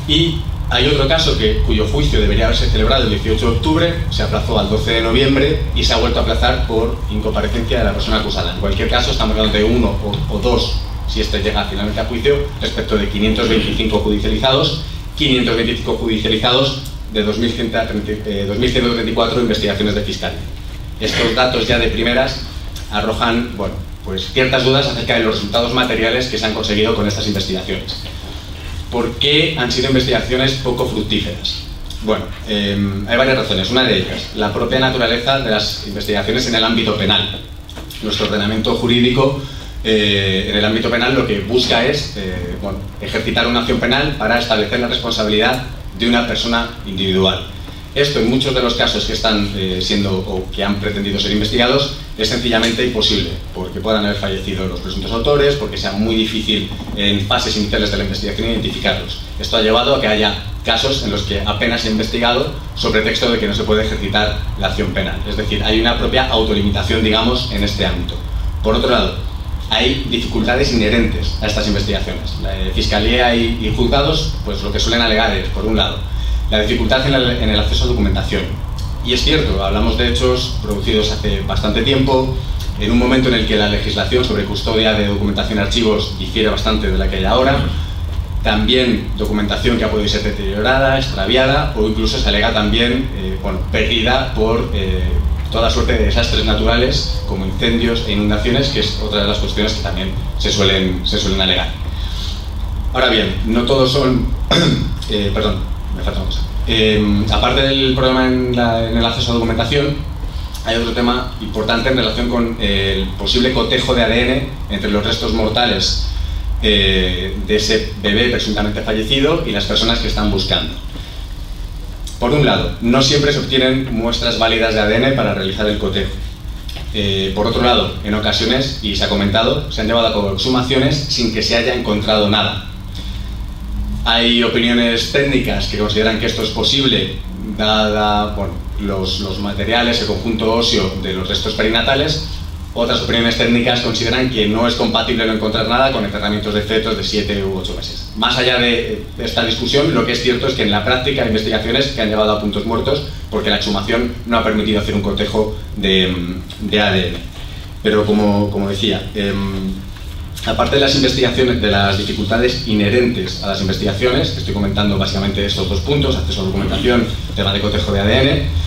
Y hay otro caso que, cuyo juicio debería haberse celebrado el 18 de octubre, se aplazó al 12 de noviembre y se ha vuelto a aplazar por incomparecencia de la persona acusada. En cualquier caso, estamos hablando de uno o, o dos, si este llega finalmente a juicio, respecto de 525 judicializados, 525 judicializados de 2.134 eh, investigaciones de fiscalía. Estos datos ya de primeras arrojan bueno, pues ciertas dudas acerca de los resultados materiales que se han conseguido con estas investigaciones. ¿Por qué han sido investigaciones poco fructíferas? Bueno, em, hay varias razones. Una de ellas, la propia naturaleza de las investigaciones en el ámbito penal. Nuestro ordenamiento jurídico eh, en el ámbito penal lo que busca es eh, ejercitar una acción penal para establecer la responsabilidad de una persona individual. Esto en muchos de los casos que están eh, siendo o que han pretendido ser investigados es sencillamente imposible, porque puedan haber fallecido los presuntos autores, porque sea muy difícil en fases iniciales de la investigación identificarlos. Esto ha llevado a que haya casos en los que apenas se ha investigado sobre texto de que no se puede ejercitar la acción penal. Es decir, hay una propia autolimitación, digamos, en este ámbito. Por otro lado, hay dificultades inherentes a estas investigaciones. La Fiscalía y, juzgados, pues lo que suelen alegar es, por un lado, la dificultad en el, acceso a documentación. Y es cierto, hablamos de hechos producidos hace bastante tiempo, en un momento en el que la legislación sobre custodia de documentación y archivos difiere bastante de la que hay ahora, también documentación que ha podido ser deteriorada, extraviada o incluso se alega también eh, bueno, perdida por eh, toda suerte de desastres naturales como incendios e inundaciones, que es otra de las cuestiones que también se suelen, se suelen alegar. Ahora bien, no todos son... Eh, perdón, me falta una cosa. Eh, aparte del problema en, el acceso a documentación, hay otro tema importante en relación con el posible cotejo de ADN entre los restos mortales eh, de ese bebé presuntamente fallecido y las personas que están buscando. Por un lado, no siempre se obtienen muestras válidas de ADN para realizar el cotejo. Eh, por otro lado, en ocasiones, y se ha comentado, se han llevado a cabo exhumaciones sin que se haya encontrado nada. Hay opiniones técnicas que consideran que esto es posible dada los, los materiales, el conjunto óseo de los restos perinatales, otras opiniones técnicas consideran que no es compatible no encontrar nada con enterramientos de fetos de 7 u 8 meses. Más allá de esta discusión, lo que es cierto es que en la práctica hay investigaciones que han llevado a puntos muertos porque la exhumación no ha permitido hacer un cotejo de, ADN. Pero como, como decía, em, aparte de las investigaciones, de las dificultades inherentes a las investigaciones, estoy comentando básicamente estos dos puntos, acceso a documentación, tema de cotejo de ADN,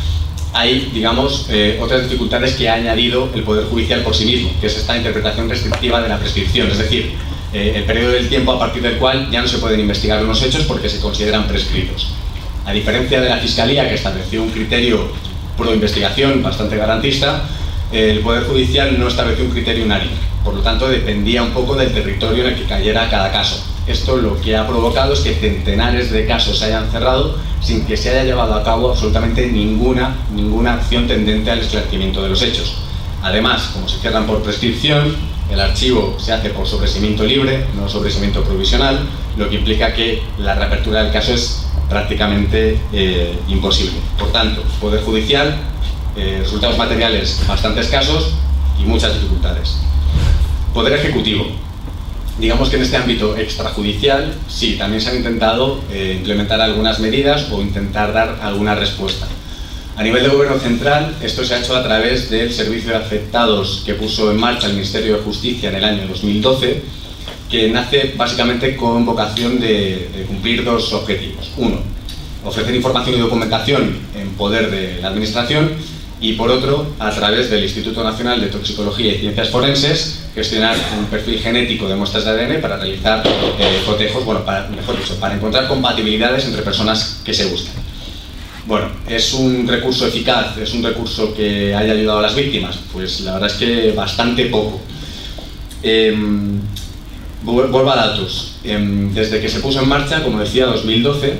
hay, digamos, eh, otras dificultades que ha añadido el Poder Judicial por sí mismo, que es esta interpretación restrictiva de la prescripción, es decir, eh, el periodo del tiempo a partir del cual ya no se pueden investigar unos hechos porque se consideran prescritos. A diferencia de la Fiscalía, que estableció un criterio pro investigación bastante garantista, el Poder Judicial no estableció un criterio unánime, por lo tanto dependía un poco del territorio en el que cayera cada caso. Esto lo que ha provocado es que centenares de casos se hayan cerrado sin que se haya llevado a cabo absolutamente ninguna, ninguna acción tendente al esclarecimiento de los hechos. Además, como se cierran por prescripción, el archivo se hace por sobreseimiento libre, no sobreseimiento provisional, lo que implica que la reapertura del caso es prácticamente eh, imposible. Por tanto, Poder Judicial, eh, resultados materiales bastante escasos y muchas dificultades. Poder Ejecutivo, digamos que en este ámbito extrajudicial, sí, también se han intentado eh, implementar algunas medidas o intentar dar alguna respuesta. A nivel de gobierno central, esto se ha hecho a través del servicio de afectados que puso en marcha el Ministerio de Justicia en el año 2012, que nace básicamente con vocación de, de cumplir dos objetivos. Uno, ofrecer información y documentación en poder de la Administración y por otro, a través del Instituto Nacional de Toxicología y Ciencias Forenses, gestionar un perfil genético de muestras de ADN para realizar eh, cotejos, bueno, para, mejor dicho, para encontrar compatibilidades entre personas que se buscan. Bueno, ¿es un recurso eficaz? ¿Es un recurso que haya ayudado a las víctimas? Pues la verdad es que bastante poco. Em, vuelvo a datos. Em, desde que se puso en marcha, como decía, 2012,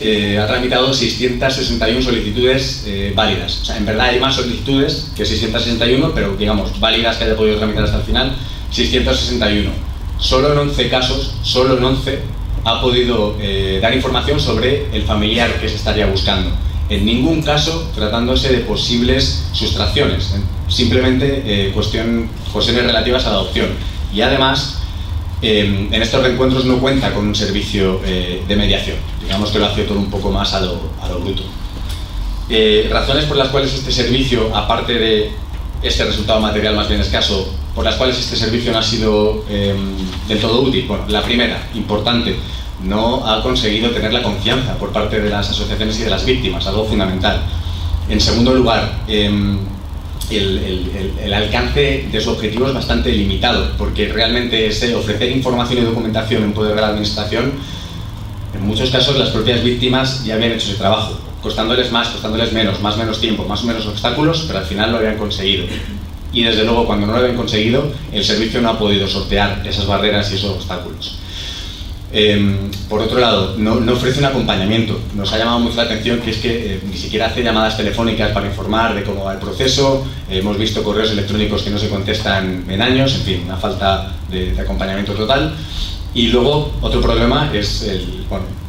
eh, ha tramitado 661 solicitudes eh, válidas. O sea, en verdad hay más solicitudes que 661, pero digamos, válidas que haya podido tramitar hasta el final, 661. Solo en 11 casos, solo en 11, ha podido eh, dar información sobre el familiar que se estaría buscando. En ningún caso tratándose de posibles sustracciones, simplemente eh, cuestión, cuestiones relativas a la adopción. Y además, eh, en estos reencuentros no cuenta con un servicio eh, de mediación, digamos que lo hace todo un poco más a lo, a lo bruto. razones por las cuales este servicio, aparte de este resultado material más bien escaso, por las cuales este servicio no ha sido del todo útil. Bueno, la primera, importante, no ha conseguido tener la confianza por parte de las asociaciones y de las víctimas, algo fundamental. En segundo lugar, em, el, alcance de su objetivo es bastante limitado, porque realmente ese ofrecer información y documentación en poder de la administración, en muchos casos las propias víctimas ya habían hecho ese trabajo, costándoles más, costándoles menos, más menos tiempo, más o menos obstáculos, pero al final lo habían conseguido. Y desde luego cuando no lo habían conseguido, el servicio no ha podido sortear esas barreras y esos obstáculos. Em, por otro lado, no, ofrece un acompañamiento. Nos ha llamado mucho la atención que es que eh, ni siquiera hace llamadas telefónicas para informar de cómo va el proceso. hemos visto correos electrónicos que no se contestan en años, en fin, una falta de, acompañamiento total. Y luego, otro problema es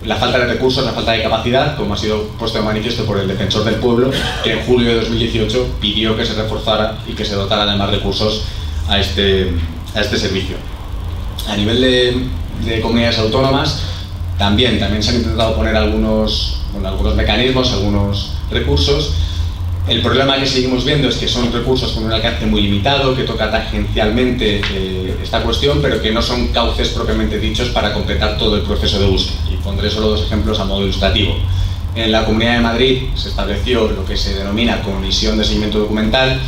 la falta de recursos, la falta de capacidad, como ha sido puesto de manifiesto por el defensor del pueblo, que en julio de 2018 pidió que se reforzara y que se dotara de más recursos este, a este servicio. A nivel de, de comunidades autónomas, también, también se han intentado poner algunos, algunos mecanismos, algunos recursos. El problema que seguimos viendo es que son recursos con un alcance muy limitado, que toca tangencialmente eh, esta cuestión, pero que no son cauces propiamente dichos para completar todo el proceso de búsqueda. Y pondré solo dos ejemplos a modo ilustrativo. En la Comunidad de Madrid se estableció lo que se denomina Comisión de Seguimiento Documental.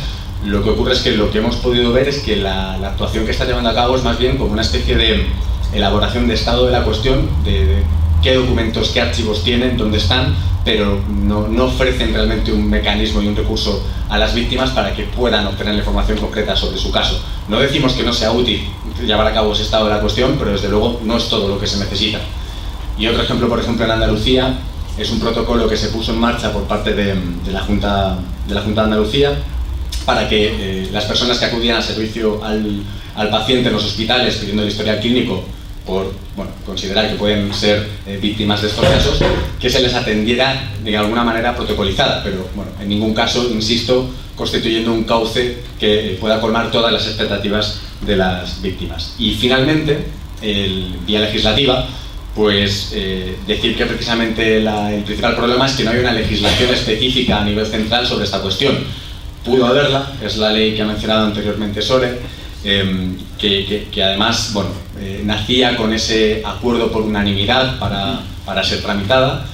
Lo que ocurre es que lo que hemos podido ver es que la actuación que está llevando a cabo es más bien como una especie de elaboración de estado de la cuestión, de, qué documentos, qué archivos tienen, dónde están, pero no, no, ofrecen realmente un mecanismo y un recurso a las víctimas para que puedan obtener la información concreta sobre su caso. No decimos que no sea útil llevar a cabo ese estado de la cuestión, pero desde luego no es todo lo que se necesita. Y otro ejemplo, por ejemplo, en Andalucía, es un protocolo que se puso en marcha por parte de, la, Junta, de la Junta Andalucía para que eh, las personas que acudían al servicio al, al paciente en los hospitales pidiendo el historial clínico por considerar que pueden ser eh, víctimas de estos casos, que se les atendiera de alguna manera protocolizada, pero bueno, en ningún caso, insisto, constituyendo un cauce que pueda colmar todas las expectativas de las víctimas. Y finalmente, el, vía legislativa, pues eh, decir que precisamente el principal problema es que no hay una legislación específica a nivel central sobre esta cuestión. Pudo haberla, es la ley que ha mencionado anteriormente Sole, Em, que, además bueno, eh, nacía con ese acuerdo por unanimidad para, para ser tramitada,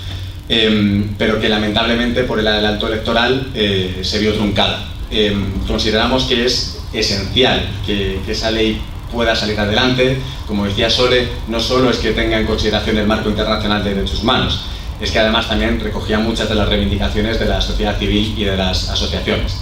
em, pero que lamentablemente por el adelanto electoral eh, se vio truncada. Em, consideramos que es esencial que, que, esa ley pueda salir adelante. Como decía Sole, no solo es que tenga en consideración el marco internacional de derechos humanos, es que además también recogía muchas de las reivindicaciones de la sociedad civil y de las asociaciones.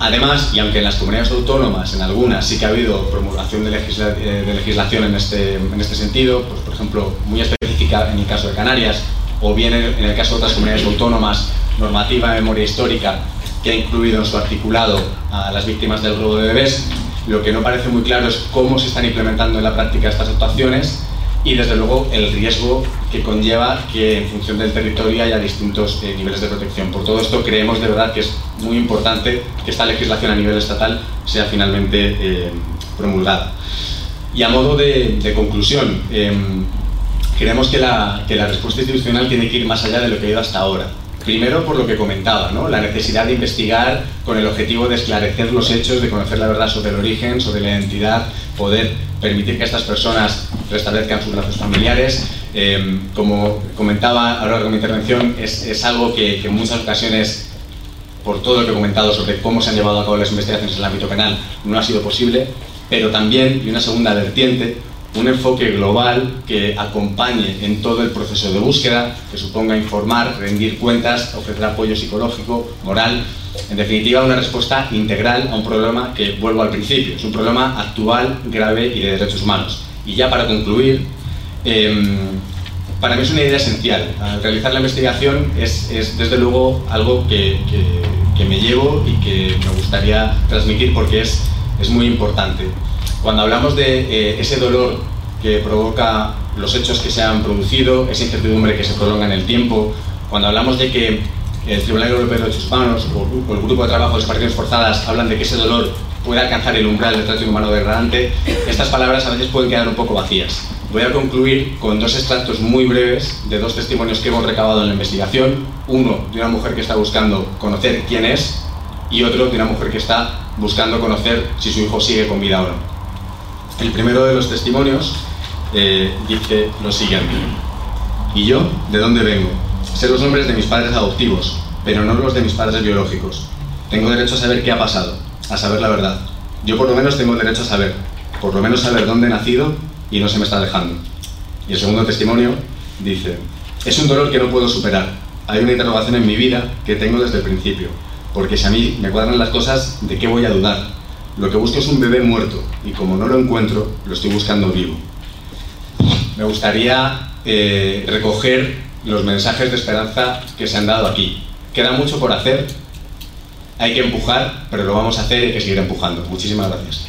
Además, y aunque en las comunidades autónomas, en algunas, sí que ha habido promulgación de, eh, legislación en este, en este sentido, pues, por ejemplo, muy específica en el caso de Canarias, o bien en el caso de otras comunidades autónomas, normativa de memoria histórica que ha incluido en su articulado a las víctimas del robo de bebés, lo que no parece muy claro es cómo se están implementando en la práctica estas actuaciones y desde luego el riesgo que conlleva que en función del territorio haya distintos eh, niveles de protección. Por todo esto creemos de verdad que es muy importante que esta legislación a nivel estatal sea finalmente eh, promulgada. Y a modo de, conclusión, em, creemos que la, que la respuesta institucional tiene que ir más allá de lo que ha ido hasta ahora. Primero, por lo que comentaba, la necesidad de investigar con el objetivo de esclarecer los hechos, de conocer la verdad sobre el origen, sobre la identidad, poder permitir que estas personas restablezcan sus lazos familiares. Em, como comentaba a lo largo de mi intervención, es, es algo que, que, en muchas ocasiones, por todo lo que he comentado sobre cómo se han llevado a cabo las investigaciones en el ámbito penal, no ha sido posible, pero también, y una segunda vertiente, un enfoque global que acompañe en todo el proceso de búsqueda, que suponga informar, rendir cuentas, ofrecer apoyo psicológico, moral, en definitiva una respuesta integral a un problema que, vuelvo al principio, es un problema actual, grave y de derechos humanos. Y ya para concluir, em, para mí es una idea esencial. Al realizar la investigación es, desde luego algo que, me llevo y que me gustaría transmitir porque es, es muy importante. Cuando hablamos de eh, ese dolor que provoca los hechos que se han producido, esa incertidumbre que se prolonga en el tiempo, cuando hablamos de que el Tribunal Europeo de Derechos Humanos o el Grupo de Trabajo de Desapariciones Forzadas hablan de que ese dolor puede alcanzar el umbral del trato humano degradante, estas palabras a veces pueden quedar un poco vacías. Voy a concluir con dos extractos muy breves de dos testimonios que hemos recabado en la investigación. Uno de una mujer que está buscando conocer quién es y otro de una mujer que está buscando conocer si su hijo sigue con vida o no. El primero de los testimonios eh, dice lo siguiente. ¿Y yo? ¿De dónde vengo? Sé los nombres de mis padres adoptivos, pero no los de mis padres biológicos. Tengo derecho a saber qué ha pasado, a saber la verdad. Yo por lo menos tengo derecho a saber, por lo menos saber dónde he nacido y no se me está dejando. Y el segundo testimonio dice, es un dolor que no puedo superar. Hay una interrogación en mi vida que tengo desde el principio, porque si a mí me cuadran las cosas, ¿de qué voy a dudar? Lo que busco es un bebé muerto, y como no lo encuentro, lo estoy buscando vivo. Me gustaría eh, recoger los mensajes de esperanza que se han dado aquí. Queda mucho por hacer, hay que empujar, pero lo vamos a hacer y hay que seguir empujando. Muchísimas gracias.